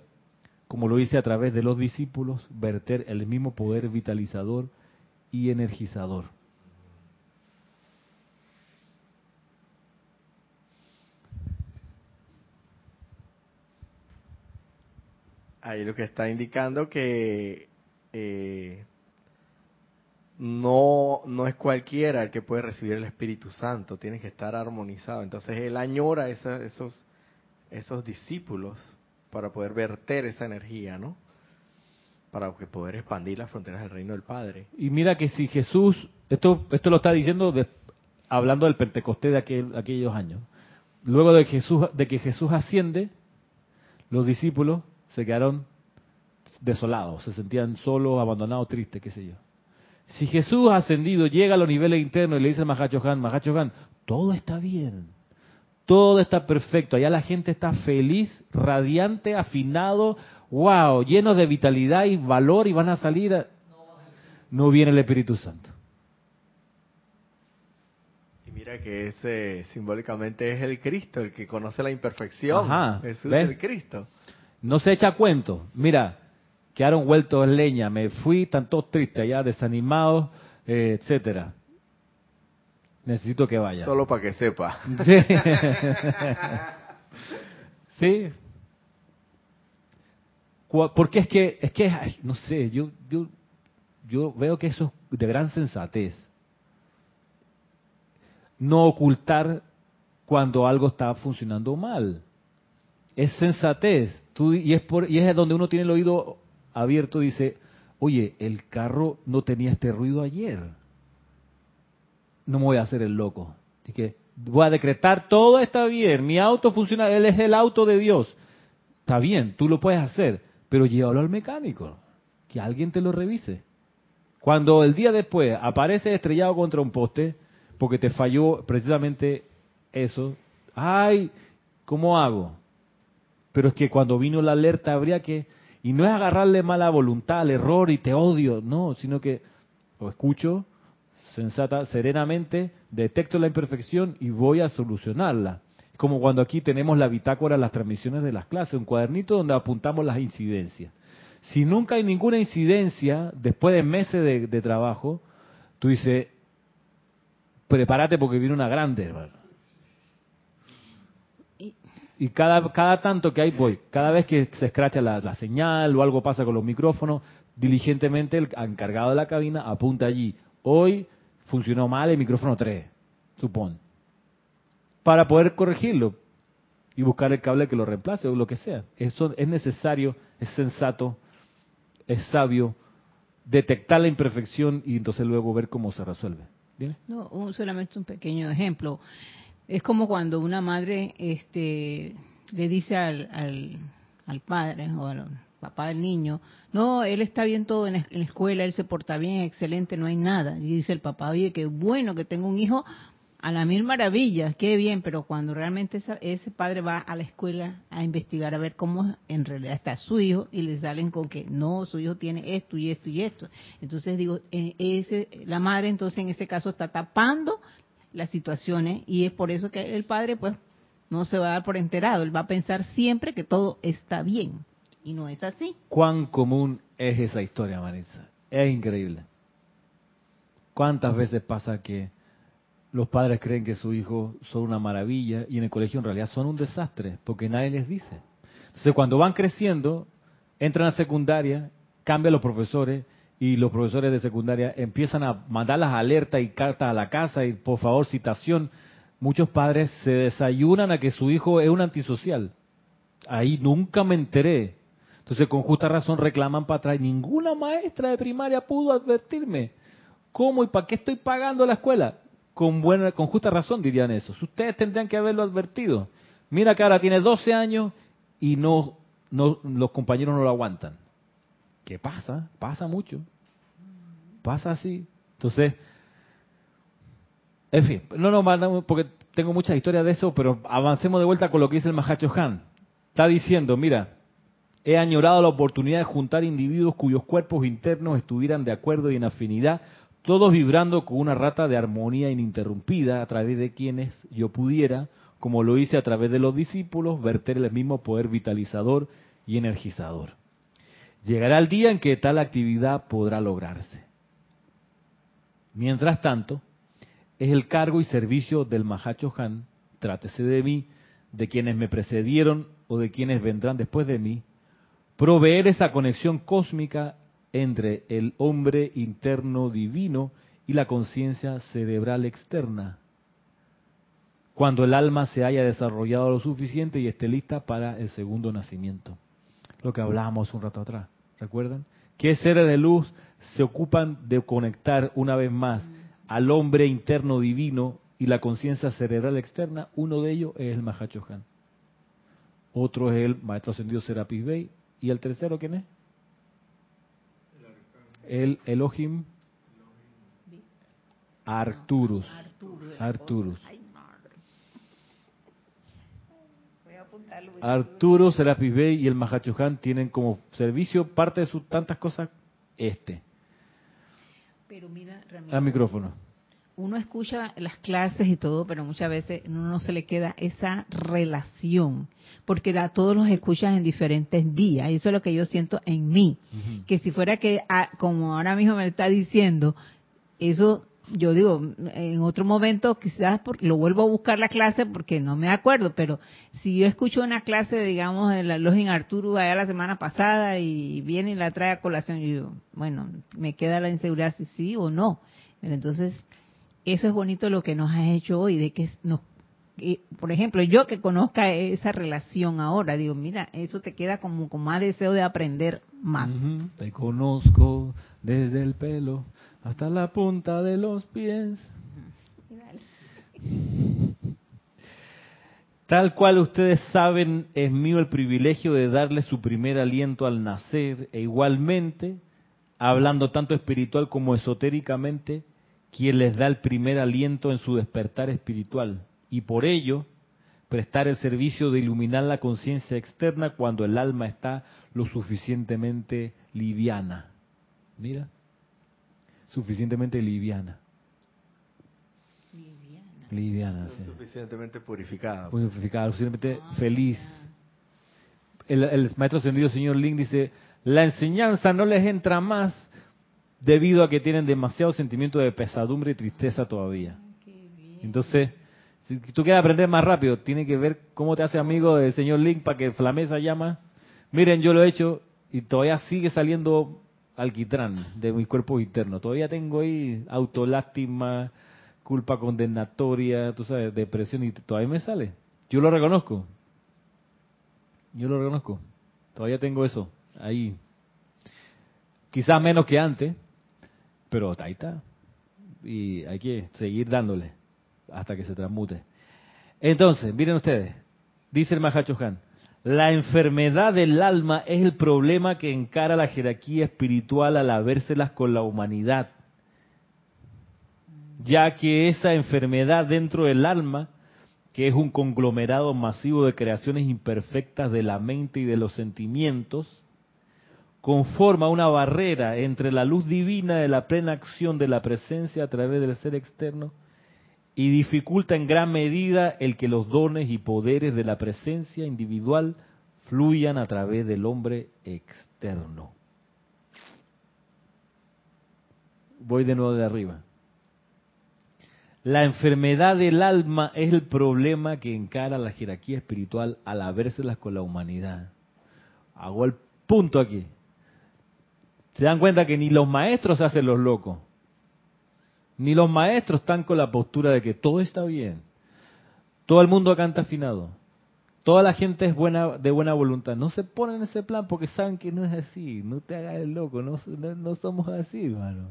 como lo hice a través de los discípulos, verter el mismo poder vitalizador y energizador. Ahí lo que está indicando que eh, no, no es cualquiera el que puede recibir el Espíritu Santo, tiene que estar armonizado. Entonces él añora esa- esos, esos discípulos para poder verter esa energía, ¿no? Para que poder expandir las fronteras del reino del Padre. Y mira que si Jesús, esto, esto lo está diciendo hablando del Pentecostés de aquel- aquellos años. Luego de, Jesús, de que Jesús asciende, los discípulos se quedaron desolados, se sentían solos, abandonados, tristes, qué sé yo. Si Jesús ascendido llega a los niveles internos y le dice a Mahacho Han, Mahacho Han, todo está bien, todo está perfecto, allá la gente está feliz, radiante, afinado, wow, llenos de vitalidad y valor y van a salir, a- no viene el Espíritu Santo. Y mira que ese simbólicamente es el Cristo, el que conoce la imperfección. Ajá, Jesús ¿ves? es el Cristo. No se echa cuento. Mira, quedaron vueltos en leña, me fui, están todos tristes allá, desanimados, eh, etcétera. Necesito que vaya. Solo para que sepa. Sí. sí. Porque es que, es que, ay, no sé, yo, yo, yo veo que eso es de gran sensatez. No ocultar cuando algo está funcionando mal. Es sensatez. Y, es por, y es donde uno tiene el oído abierto dice, oye, el carro no tenía este ruido ayer no me voy a hacer el loco. Así que voy a decretar, todo está bien, mi auto funciona, él es el auto de Dios. Está bien, tú lo puedes hacer, pero llévalo al mecánico, que alguien te lo revise. Cuando el día después aparece estrellado contra un poste, porque te falló precisamente eso, ay, ¿cómo hago? Pero es que cuando vino la alerta habría que, y no es agarrarle mala voluntad al error y te odio, no, sino que lo escucho, sensata, serenamente, detecto la imperfección y voy a solucionarla. Es como cuando aquí tenemos la bitácora, las transmisiones de las clases, un cuadernito donde apuntamos las incidencias. Si nunca hay ninguna incidencia, después de meses de, de trabajo, tú dices, prepárate porque viene una grande, hermano. Y cada, cada tanto que hay, voy, cada vez que se escracha la, señal o algo pasa con los micrófonos, diligentemente el encargado de la cabina apunta allí. Hoy funcionó mal el micrófono 3, supón. Para poder corregirlo y buscar el cable que lo reemplace o lo que sea. Eso es necesario, es sensato, es sabio detectar la imperfección y entonces luego ver cómo se resuelve. ¿Dime? No, un- solamente un pequeño ejemplo. Es como cuando una madre este, le dice al, al, al padre o al papá del niño, no, él está bien todo en la, escuela, él se porta bien, excelente, no hay nada. Y dice el papá, oye, qué bueno que tengo un hijo a la mil maravillas, qué bien, pero cuando realmente esa- ese padre va a la escuela a investigar a ver cómo en realidad está su hijo y le salen con que no, su hijo tiene esto y esto y esto. Entonces digo, eh, ese, la madre entonces en ese caso está tapando las situaciones y es por eso que el padre pues no se va a dar por enterado, él va a pensar siempre que todo está bien y no es así. cuán común es esa historia, Marisa. Es increíble. ¿Cuántas veces pasa que los padres creen que sus hijos son una maravilla y en el colegio en realidad son un desastre porque nadie les dice? Entonces cuando van creciendo, entran a secundaria, cambian los profesores y los profesores de secundaria empiezan a mandar las alertas y cartas a la casa y por favor citación. Muchos padres se desayunan a que su hijo es un antisocial. Ahí nunca me enteré. Entonces, con justa razón reclaman para atrás. Ninguna maestra de primaria pudo advertirme. ¿Cómo y para qué estoy pagando la escuela? Con buena, con justa razón dirían eso. Ustedes tendrían que haberlo advertido. Mira que ahora tiene 12 años y no, no, los compañeros no lo aguantan. ¿Qué pasa? Pasa mucho. Pasa así. Entonces, en fin, no nos mandamos porque tengo muchas historias de eso, pero avancemos de vuelta con lo que dice el Mahacho Han. Está diciendo, mira, he añorado la oportunidad de juntar individuos cuyos cuerpos internos estuvieran de acuerdo y en afinidad, todos vibrando con una rata de armonía ininterrumpida a través de quienes yo pudiera, como lo hice a través de los discípulos, verter el mismo poder vitalizador y energizador. Llegará el día en que tal actividad podrá lograrse. Mientras tanto, es el cargo y servicio del Mahacho Han, trátese de mí, de quienes me precedieron o de quienes vendrán después de mí, proveer esa conexión cósmica entre el hombre interno divino y la conciencia cerebral externa, cuando el alma se haya desarrollado lo suficiente y esté lista para el segundo nacimiento. Lo que hablábamos un rato atrás, ¿recuerdan? ¿Qué seres de luz se ocupan de conectar una vez más al hombre interno divino y la conciencia cerebral externa? Uno de ellos es el Mahachohan. Otro es el Maestro Ascendido Serapis Bey. ¿Y el tercero quién es? El Elohim Arturus. Arturus. Arturo, Serapis Bey y el Mahachohan tienen como servicio parte de sus tantas cosas este. Pero mira, Ramiro, Al micrófono. uno escucha las clases y todo, pero muchas veces uno no se le queda esa relación, porque a todos los escuchas en diferentes días, y eso es lo que yo siento en mí, que si fuera que, ah, como ahora mismo me está diciendo, eso, yo digo, en otro momento quizás por- lo vuelvo a buscar la clase porque no me acuerdo, pero si yo escucho una clase, digamos, de la Login Arturo allá la semana pasada y viene y la trae a colación, y yo, bueno, me queda la inseguridad si sí o no. Pero entonces, eso es bonito lo que nos has hecho hoy, de que nos, por ejemplo, yo que conozca esa relación ahora, digo, mira, eso te queda como con más deseo de aprender más. Te conozco desde el pelo hasta la punta de los pies. Tal cual ustedes saben, es mío el privilegio de darle su primer aliento al nacer e igualmente, hablando tanto espiritual como esotéricamente, quien les da el primer aliento en su despertar espiritual y por ello prestar el servicio de iluminar la conciencia externa cuando el alma está lo suficientemente liviana. Mira, suficientemente liviana. Liviana, sí. Suficientemente purificada. Purificada, suficientemente feliz. El, el maestro ascendido señor Link dice, La enseñanza no les entra más debido a que tienen demasiado sentimiento de pesadumbre y tristeza todavía. Entonces, si tú quieres aprender más rápido, tienes que ver cómo te hace amigo del señor Link para que Flamesa llama. Miren, yo lo he hecho y todavía sigue saliendo alquitrán de mi cuerpo interno. Todavía tengo ahí autolástima, culpa condenatoria, tú sabes, depresión y todavía me sale. Yo lo reconozco. Yo lo reconozco. Todavía tengo eso ahí. Quizás menos que antes, pero ahí está. Y hay que seguir dándole hasta que se transmute. Entonces, miren ustedes, dice el Mahacho Han, la enfermedad del alma es el problema que encara la jerarquía espiritual al habérselas con la humanidad, ya que esa enfermedad dentro del alma, que es un conglomerado masivo de creaciones imperfectas de la mente y de los sentimientos, conforma una barrera entre la luz divina de la plena acción de la presencia a través del ser externo y dificulta en gran medida el que los dones y poderes de la presencia individual fluyan a través del hombre externo. Voy de nuevo de arriba. La enfermedad del alma es el problema que encara la jerarquía espiritual al habérselas con la humanidad. Hago el punto aquí. Se dan cuenta que ni los maestros hacen los locos. Ni los maestros están con la postura de que todo está bien. Todo el mundo canta afinado. Toda la gente es buena de buena voluntad. No se ponen en ese plan porque saben que no es así. No te hagas el loco. No, no somos así, hermano.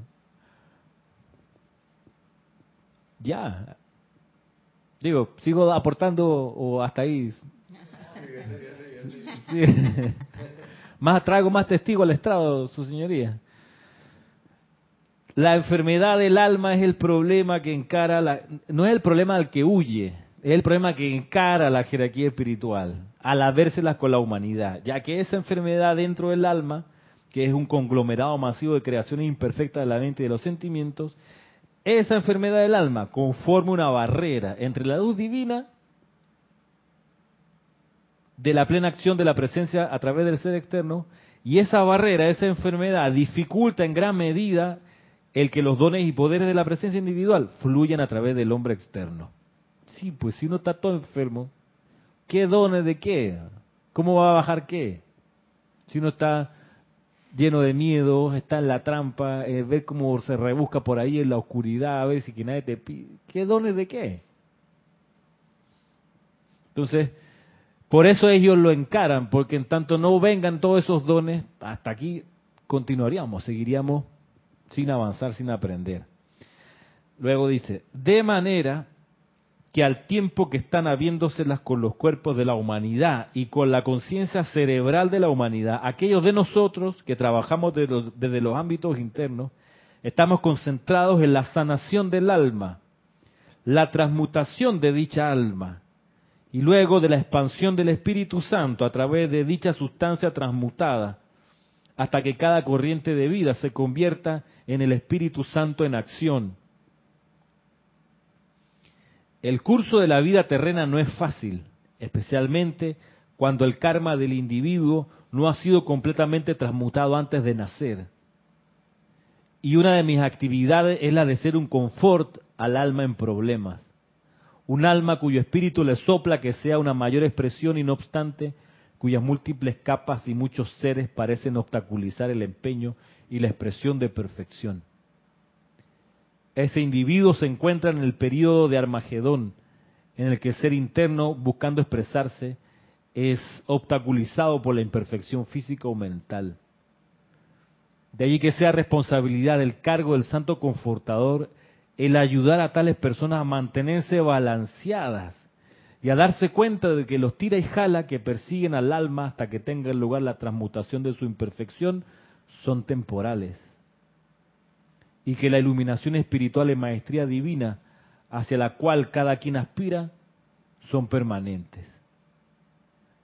Ya. Digo, sigo aportando o hasta ahí. Sí. Más traigo más testigos al estrado, su señoría. La enfermedad del alma es el problema que encara, la, no es el problema al que huye, es el problema que encara la jerarquía espiritual al habérselas con la humanidad, ya que esa enfermedad dentro del alma, que es un conglomerado masivo de creaciones imperfectas de la mente y de los sentimientos, esa enfermedad del alma conforma una barrera entre la luz divina de la plena acción de la presencia a través del ser externo y esa barrera, esa enfermedad dificulta en gran medida el que los dones y poderes de la presencia individual fluyan a través del hombre externo. Sí, pues si uno está todo enfermo, ¿qué dones de qué? ¿Cómo va a bajar qué? Si uno está lleno de miedo, está en la trampa, eh, ver cómo se rebusca por ahí en la oscuridad, a ver si que nadie te pide. ¿Qué dones de qué? Entonces, por eso ellos lo encaran, porque en tanto no vengan todos esos dones, hasta aquí continuaríamos, seguiríamos sin avanzar, sin aprender. Luego dice, de manera que al tiempo que están habiéndoselas con los cuerpos de la humanidad y con la conciencia cerebral de la humanidad, aquellos de nosotros que trabajamos desde los, desde los ámbitos internos, estamos concentrados en la sanación del alma, la transmutación de dicha alma, y luego de la expansión del Espíritu Santo a través de dicha sustancia transmutada, hasta que cada corriente de vida se convierta en el Espíritu Santo en acción. El curso de la vida terrena no es fácil, especialmente cuando el karma del individuo no ha sido completamente transmutado antes de nacer. Y una de mis actividades es la de ser un confort al alma en problemas un alma cuyo espíritu le sopla que sea una mayor expresión y no obstante cuyas múltiples capas y muchos seres parecen obstaculizar el empeño y la expresión de perfección. Ese individuo se encuentra en el periodo de Armagedón, en el que el ser interno, buscando expresarse, es obstaculizado por la imperfección física o mental. De allí que sea responsabilidad del cargo del Santo Confortador el ayudar a tales personas a mantenerse balanceadas y a darse cuenta de que los tira y jala que persiguen al alma hasta que tenga lugar la transmutación de su imperfección son temporales y que la iluminación espiritual y maestría divina hacia la cual cada quien aspira son permanentes.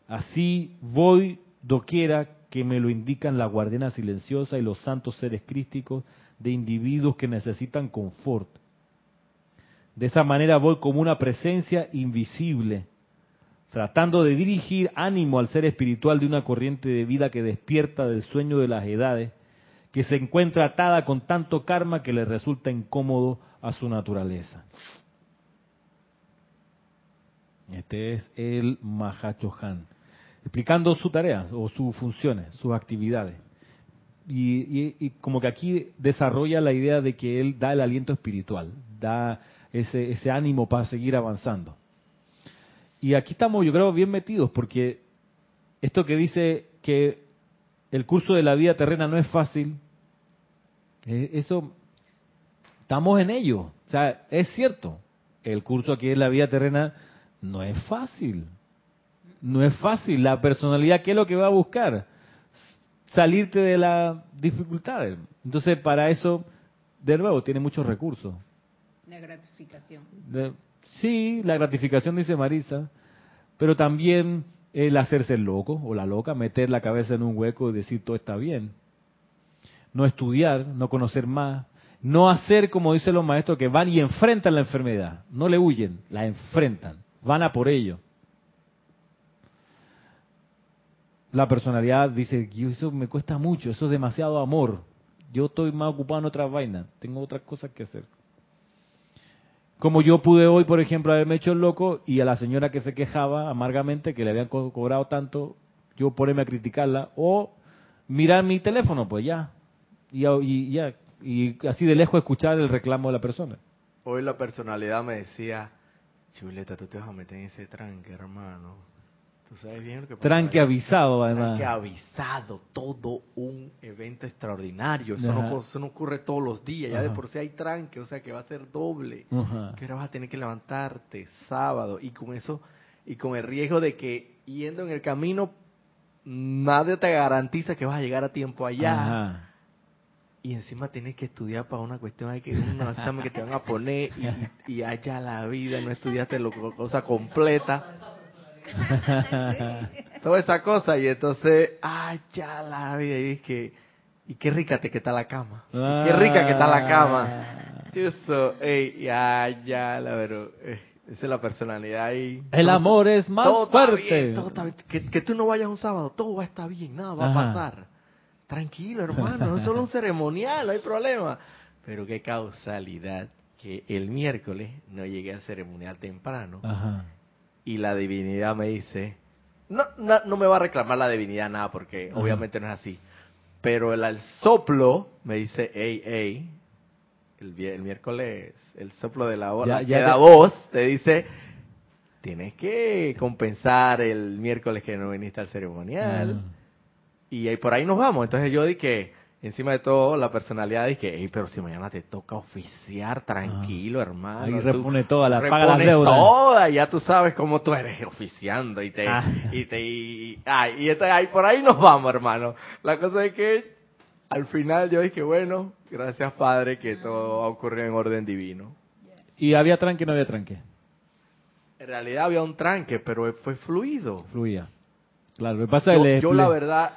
Así voy doquiera que me lo indican la guardiana silenciosa y los santos seres crísticos de individuos que necesitan confort, de esa manera voy como una presencia invisible, tratando de dirigir ánimo al ser espiritual de una corriente de vida que despierta del sueño de las edades, que se encuentra atada con tanto karma que le resulta incómodo a su naturaleza. Este es el Mahachohan, explicando su tarea o sus funciones, sus actividades. Y, como que aquí desarrolla la idea de que él da el aliento espiritual, da ese, ese ánimo para seguir avanzando. Y aquí estamos, yo creo, bien metidos, porque esto que dice que el curso de la vida terrena no es fácil, eh, eso, estamos en ello. O sea, es cierto, el curso aquí de la vida terrena no es fácil. No es fácil. La personalidad, ¿qué es lo que va a buscar? Salirte de las dificultades. Entonces, para eso, de nuevo, tiene muchos recursos. La gratificación. sí, la gratificación, dice Marisa, pero también el hacerse el loco o la loca, meter la cabeza en un hueco y decir todo está bien. No estudiar, no conocer más, no hacer como dicen los maestros que van y enfrentan la enfermedad, no le huyen, la enfrentan van a por ello. La personalidad dice, eso me cuesta mucho, eso es demasiado amor. Yo estoy más ocupado en otras vainas, tengo otras cosas que hacer. Como yo pude hoy, por ejemplo, haberme hecho el loco y a la señora que se quejaba amargamente que le habían cobrado tanto, yo ponerme a criticarla o mirar mi teléfono, pues ya. Y, ya. y así de lejos escuchar el reclamo de la persona. Hoy la personalidad me decía, Chuleta, tú te vas a meter en ese tranque, hermano. Tú sabes bien lo que pasa. Tranque avisado, además. Tranque avisado, todo un evento extraordinario. Eso no, eso no, ocurre todos los días. Ya de por sí hay tranque, o sea que va a ser doble. Que ahora vas a tener que levantarte sábado. Y con eso, y con el riesgo de que yendo en el camino, nadie te garantiza que vas a llegar a tiempo allá. Ajá y encima tienes que estudiar para una cuestión, hay que un examen que te van a poner y, y allá la vida, no estudiaste la cosa completa. Toda esa cosa, y entonces, allá la vida, y es que, y qué rica te que está la cama, qué rica que está la cama. Eso, ey, ya, ya, la verdad, eh, esa es la personalidad ahí. El amor es más fuerte. Que, que, tú no vayas un sábado, todo va a estar bien, nada va a pasar Tranquilo, hermano, es solo un ceremonial, no hay problema. Pero qué causalidad que el miércoles no llegué al ceremonial temprano y la divinidad me dice, no, no, me va a reclamar la divinidad nada porque obviamente no es así, pero el, soplo me dice, hey, hey, el, miércoles, el soplo de la, hora, ya, la voz te dice, tienes que compensar el miércoles que no viniste al ceremonial. Y ahí por ahí nos vamos. Entonces yo dije, encima de todo, la personalidad dije, pero si mañana te toca oficiar, tranquilo, hermano. Ahí repone toda la paga las deudas. toda, ya tú sabes cómo tú eres oficiando y te, ah. y te, y, y ahí por ahí nos vamos, hermano. La cosa es que al final yo dije, bueno, gracias Padre que todo ha ocurrido en orden divino. ¿Y había tranque o no había tranque? En realidad había un tranque, pero fue fluido. Fluía. Claro, me pasa yo, yo la verdad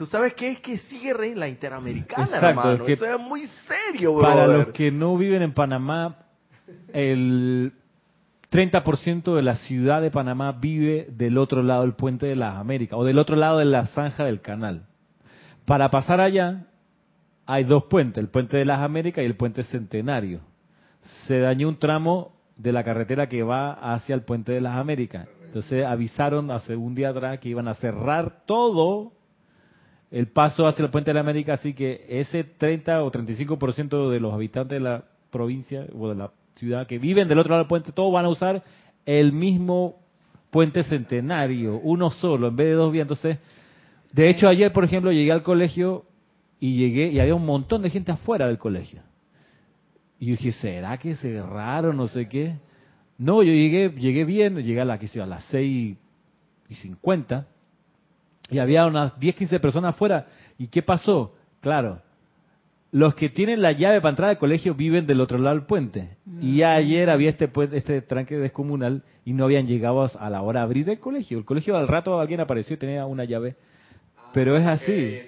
Tú sabes qué es que cierren la Interamericana, hermano. Eso es muy serio, bro. Para los que no viven en Panamá, el 30% de la ciudad de Panamá vive del otro lado del puente de las Américas o del otro lado de la zanja del canal. Para pasar allá hay dos puentes, el puente de las Américas y el puente Centenario. Se dañó un tramo de la carretera que va hacia el puente de las Américas. Entonces avisaron hace un día atrás que iban a cerrar todo el paso hacia el puente de la América, así que ese 30 o 35% de los habitantes de la provincia o de la ciudad que viven del otro lado del puente, todos van a usar el mismo puente centenario, uno solo, en vez de dos vías. Entonces, de hecho, ayer, por ejemplo, llegué al colegio y llegué y había un montón de gente afuera del colegio. Y yo dije, ¿será que cerraron? No sé qué. No, yo llegué, llegué bien, llegué a, la, a las 6 y 50 y había unas 10, 15 personas afuera. ¿Y qué pasó? Claro, los que tienen la llave para entrar al colegio viven del otro lado del puente. Y mm. ayer había este, este tranque descomunal y no habían llegado a la hora de abrir el colegio. El colegio al rato alguien apareció y tenía una llave. Pero es así.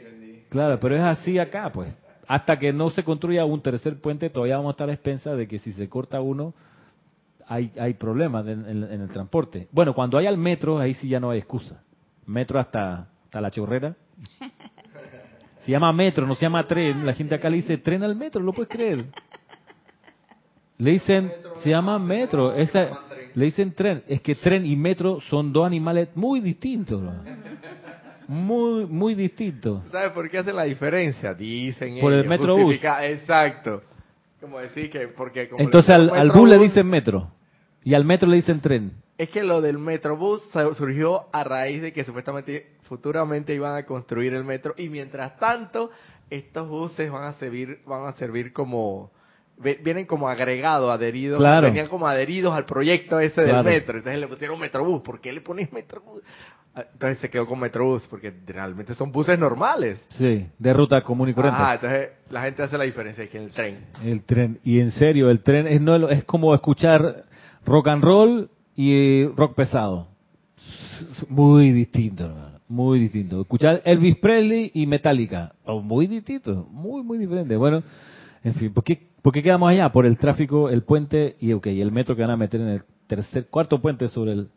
Claro, pero es así acá, pues. Hasta que no se construya un tercer puente, todavía vamos a estar a expensas de que si se corta uno, hay, hay problemas en, en- en el transporte. Bueno, cuando hay al metro, ahí sí ya no hay excusa. Metro hasta, hasta la chorrera. Se llama metro, no se llama tren. La gente acá le dice tren al metro, ¿lo puedes creer? Le dicen, se llama metro. Esa, le dicen tren. Es que tren y metro son dos animales muy distintos. ¿no? Muy, muy distintos. ¿Sabes por qué hacen la diferencia? Dicen Por el ellos, Metrobús. justifica- Exacto. Como decir que porque como Entonces al, al bus le Metrobús, dicen metro. Y al metro le dicen tren. Es que lo del Metrobús surgió a raíz de que supuestamente futuramente iban a construir el metro y mientras tanto estos buses van a servir van a servir como vienen como agregados, adheridos, Claro. venían como adheridos al proyecto ese Claro. del metro. Entonces le pusieron Metrobús. ¿Por qué le pones Metrobús? Ah, Entonces se quedó con Metrobús porque realmente son buses normales. Sí, de ruta común y corriente. Ajá, entonces la gente hace la diferencia que en el tren. El tren. Y en serio, el tren es, no, es como escuchar rock and roll y rock pesado. Muy distinto, hermano. Muy distinto. Escuchar Elvis Presley y Metallica. Oh, muy distinto. Muy, muy diferente. Bueno, en fin. ¿por qué, quedamos allá? Por el tráfico, el puente y ok, el metro que van a meter en el tercer, cuarto puente sobre el,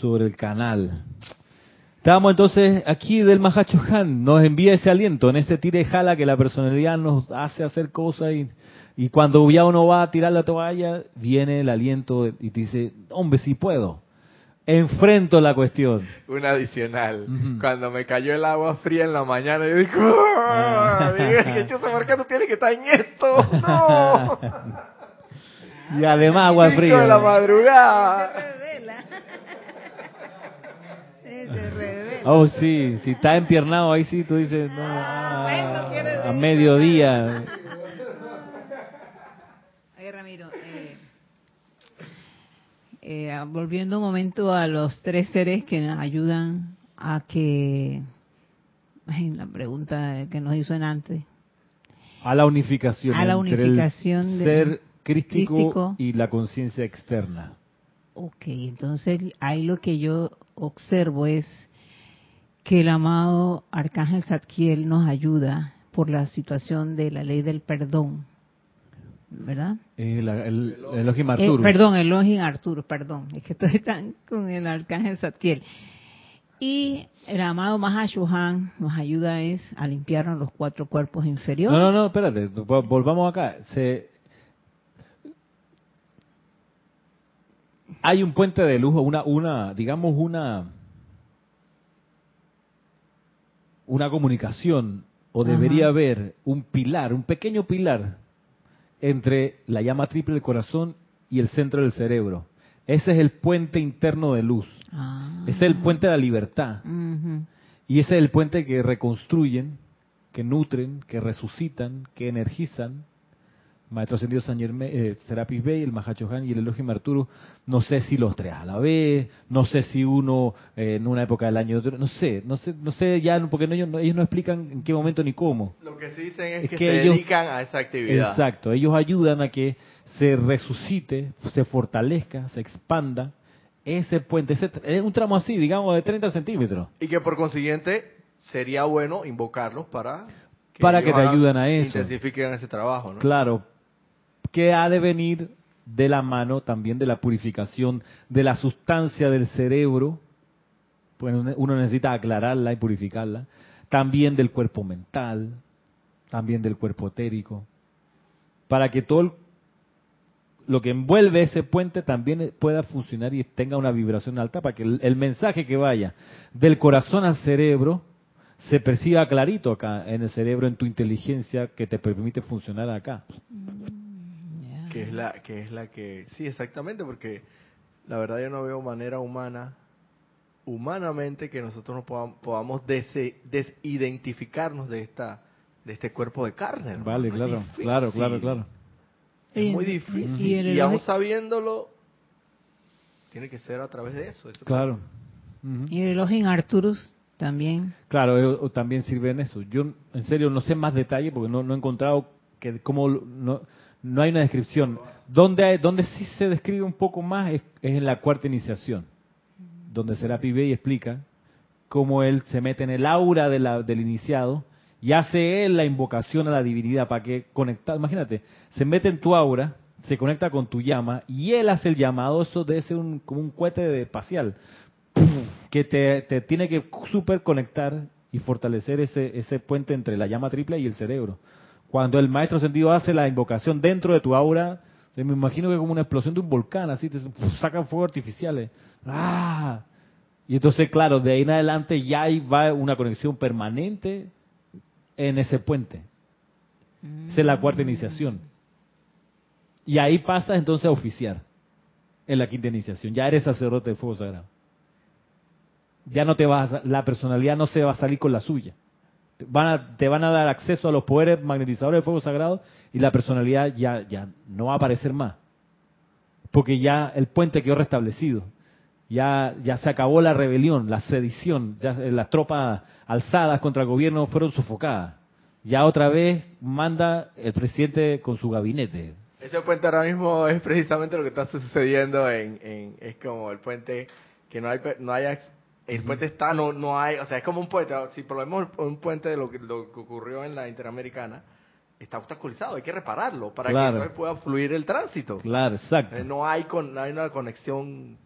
sobre el canal. Estábamos entonces aquí del Mahacho Han, nos envía ese aliento, en ese tire jala que la personalidad nos hace hacer cosas y, y cuando ya uno va a tirar la toalla, viene el aliento y te dice, hombre, si puedo, enfrento la cuestión. Un adicional. Cuando me cayó el agua fría en la mañana, yo digo, "Ah", dije, "Chuzo, ¿por qué tú tienes que estar en esto? ¡No! Y además agua Cinco de la fría. madrugada. revela. Se revela. Oh, sí, si está empiernado ahí sí, tú dices, no, Ah, a decir. mediodía. Oye, Ramiro, eh, eh, volviendo un momento a los tres seres que nos ayudan a que, ay, la pregunta que nos hizo en antes, A la unificación. A la entre el unificación de- ser crístico, crístico. y la conciencia externa. ok, entonces ahí lo que yo observo es que el amado Arcángel Zadkiel nos ayuda por la situación de la ley del perdón, ¿verdad? El, el Elohim Eh, Arturus. perdón, Elohim Arturo, perdón, es que estoy tan con el arcángel Zadkiel. Y el amado Mahashohan nos ayuda es a limpiarnos los cuatro cuerpos inferiores. No, no, no, espérate, vo- volvamos acá. Se... Hay un puente de luz, una, una, digamos una, una comunicación, o Ajá. debería haber un pilar, un pequeño pilar entre la llama triple del corazón y el centro del cerebro. Ese es el puente interno de luz. Ah. Ese es el puente de la libertad. Y ese es el puente que reconstruyen, que nutren, que resucitan, que energizan. Maestro Ascendido San Germán, eh, Serapis Bey, el Mahachohan y el Elohim Arturo, no sé si los tres a la vez, no sé si uno eh, en una época del año, otro, no sé, no sé, no sé ya, porque no- ellos, no, ellos no explican en qué momento ni cómo. Lo que sí dicen es, Es que, que se ellos- dedican a esa actividad. Exacto, ellos ayudan a que se resucite, se fortalezca, se expanda ese puente, ese, es un tramo así, digamos, de 30 centímetros. Y que por consiguiente sería bueno invocarlos para Para que te ayuden a eso. Intensifiquen ese trabajo, ¿no? Claro, que ha de venir de la mano también de la purificación de la sustancia del cerebro, pues uno necesita aclararla y purificarla, también del cuerpo mental, también del cuerpo etérico, para que todo lo que envuelve ese puente también pueda funcionar y tenga una vibración alta, para que el, mensaje que vaya del corazón al cerebro se perciba clarito acá en el cerebro, en tu inteligencia que te permite funcionar acá. Ya. Que es la que es la que sí exactamente porque la verdad yo no veo manera humana humanamente que nosotros nos podamos, podamos dese- desidentificarnos de esta de este cuerpo de carne. Vale, claro, claro, claro, claro. es Y- muy difícil y y, aún sabiéndolo tiene que ser a través de eso, eso Claro. Y el Elohim Arturus también. Claro, eh, o- también sirve en eso. Yo, en serio, no sé más detalle porque no, no he encontrado que cómo lo- no, no hay una descripción. Donde, hay- donde sí se describe un poco más es, en la cuarta iniciación, donde Serapi Bey explica cómo él se mete en el aura de la- del iniciado y hace él la invocación a la divinidad para que conectar. Imagínate, se mete en tu aura, se conecta con tu llama y él hace el llamado, eso debe ser un, como un cohete espacial, que te, te tiene que super conectar y fortalecer ese, ese puente entre la llama triple y el cerebro. Cuando el maestro sentido hace la invocación dentro de tu aura, me imagino que como una explosión de un volcán, así te sacan fuegos artificiales. ¡Ah! Y entonces, claro, de ahí en adelante ya va una conexión permanente en ese puente. Esa es la cuarta iniciación. Y ahí pasas entonces a oficiar en la quinta iniciación. Ya eres sacerdote de fuego sagrado. Ya no te vas, a, la personalidad no se va a salir con la suya. Van a, te van a dar acceso a los poderes magnetizadores del fuego sagrado y la personalidad ya, ya no va a aparecer más. Porque ya el puente quedó restablecido. Ya, ya se acabó la rebelión, la sedición, ya las tropas alzadas contra el gobierno fueron sofocadas. Ya otra vez manda el presidente con su gabinete. Ese puente ahora mismo es precisamente lo que está sucediendo en, en es como el puente que no hay no hay el puente está no no hay o sea es como un puente si probemos un puente de lo que, lo que ocurrió en la interamericana está obstaculizado hay que repararlo para que entonces pueda fluir el tránsito. Claro exacto. Eh, no hay con no hay una conexión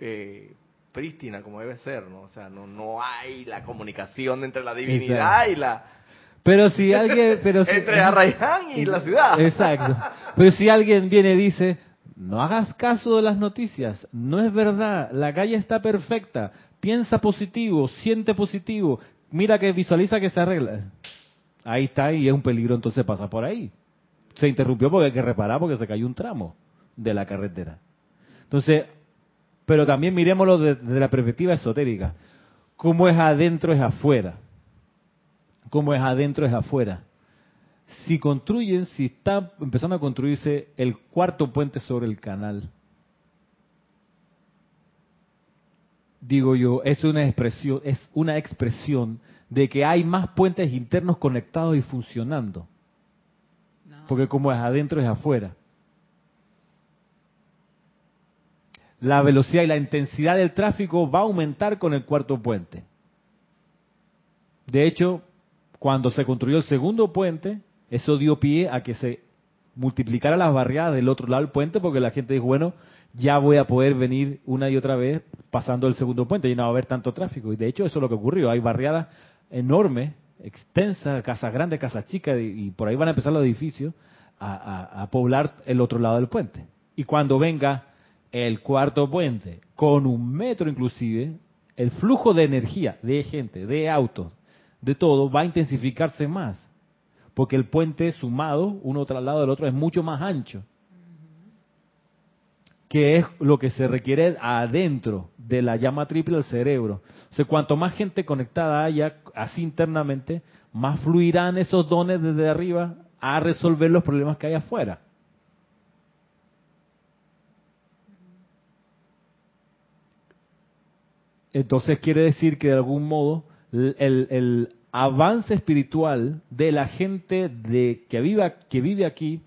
eh, prístina como debe ser no o sea no no hay la comunicación entre la divinidad y la pero si alguien... Pero si, Entre Arraiján y la ciudad. Exacto. Pero si alguien viene y dice, no hagas caso de las noticias, no es verdad, la calle está perfecta, piensa positivo, siente positivo, mira que visualiza que se arregla. Ahí está y es un peligro, entonces pasa por ahí. Se interrumpió porque hay que reparar porque se cayó un tramo de la carretera. Entonces, pero también miremoslo desde la perspectiva esotérica. Cómo es adentro es afuera como es adentro es afuera. Si construyen, si está empezando a construirse el cuarto puente sobre el canal, digo yo, es una expresión, es una expresión de que hay más puentes internos conectados y funcionando. Porque como es adentro es afuera. La velocidad y la intensidad del tráfico va a aumentar con el cuarto puente. De hecho, cuando se construyó el segundo puente, eso dio pie a que se multiplicara las barriadas del otro lado del puente, porque la gente dijo, bueno, ya voy a poder venir una y otra vez pasando el segundo puente, y no va a haber tanto tráfico. Y de hecho eso es lo que ocurrió. Hay barriadas enormes, extensas, casas grandes, casas chicas, y, por ahí van a empezar los edificios a, a poblar el otro lado del puente. Y cuando venga el cuarto puente, con un metro inclusive, el flujo de energía, de gente, de autos, de todo va a intensificarse más, porque el puente sumado, uno tras lado del otro, es mucho más ancho, que es lo que se requiere adentro de la llama triple del cerebro. O sea, cuanto más gente conectada haya así internamente, más fluirán esos dones desde arriba a resolver los problemas que hay afuera. Entonces quiere decir que de algún modo el, avance espiritual de la gente de, que, viva, que vive aquí,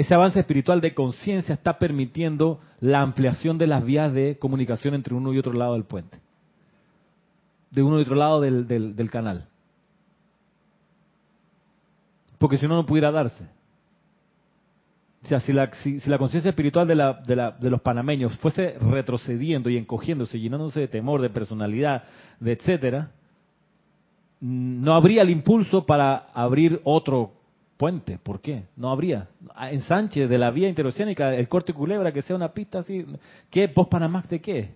ese avance espiritual de conciencia está permitiendo la ampliación de las vías de comunicación entre uno y otro lado del puente, de uno y otro lado del, del, canal. Porque si no, no pudiera darse. O sea, si la, si, la conciencia espiritual de, la, de, la, de, los panameños fuese retrocediendo y encogiéndose, llenándose de temor, de personalidad, de etcétera, no habría el impulso para abrir otro puente. ¿Por qué? No habría. En Sánchez, de la vía interoceánica, el corte culebra, que sea una pista así. ¿Qué? ¿Post Panamá de qué?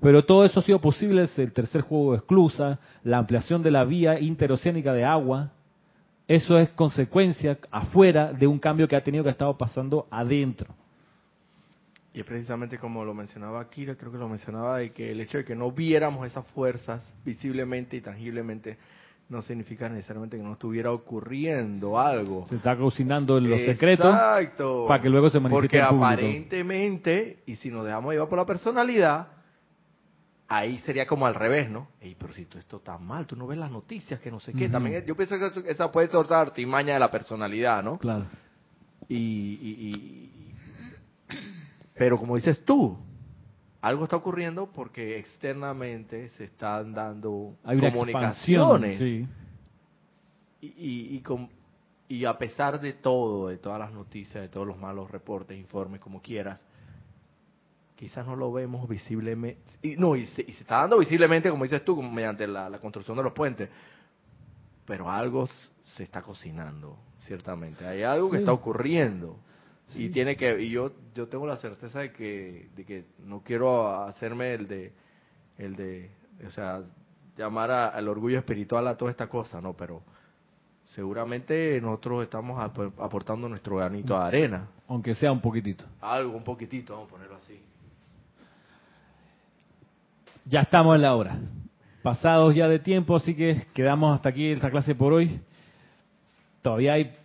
Pero todo eso ha sido posible, es el tercer juego de esclusa, la ampliación de la vía interoceánica de agua. Eso es consecuencia afuera de un cambio que ha tenido que ha estado pasando adentro. Y es precisamente como lo mencionaba Kira, creo que lo mencionaba, de que el hecho de que no viéramos esas fuerzas visiblemente y tangiblemente no significa necesariamente que no estuviera ocurriendo algo. Se está cocinando en los secretos para que luego se manifieste Porque aparentemente, y si nos dejamos llevar por la personalidad, ahí sería como al revés, ¿no? Ey, pero si tú esto está mal, tú no ves las noticias, que no sé qué. También yo pienso que esa puede ser otra artimaña de la personalidad, ¿no? Claro. y, y pero como dices tú, algo está ocurriendo porque externamente se están dando comunicaciones. Y, y, y a pesar de todo, de todas las noticias, de todos los malos reportes, informes, como quieras, quizás no lo vemos visiblemente, y, no, y se, y se está dando visiblemente, como dices tú, como mediante la, la construcción de los puentes, pero algo se está cocinando, ciertamente, hay algo que está ocurriendo. Sí. Y tiene que, y yo, yo tengo la certeza de que, de que no quiero hacerme el de, el de, o sea, llamar a- al orgullo espiritual a toda esta cosa, no, pero seguramente nosotros estamos ap- aportando nuestro granito de arena, Aunque sea un poquitito. algo, un poquitito, vamos a ponerlo así. Ya estamos en la hora. Pasados ya de tiempo, así que quedamos hasta aquí esta clase por hoy. Todavía hay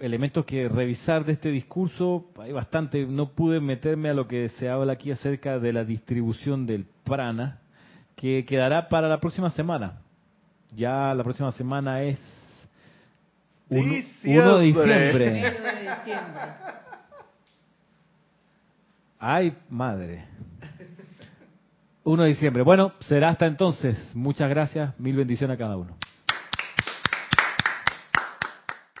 elementos que revisar de este discurso. Hay bastante. No pude meterme a lo que se habla aquí acerca de la distribución del prana, que quedará para la próxima semana. Ya la próxima semana es 1 de Diciembre. Ay, madre. 1 de diciembre. Bueno, será hasta entonces. Muchas gracias. Mil bendiciones a cada uno.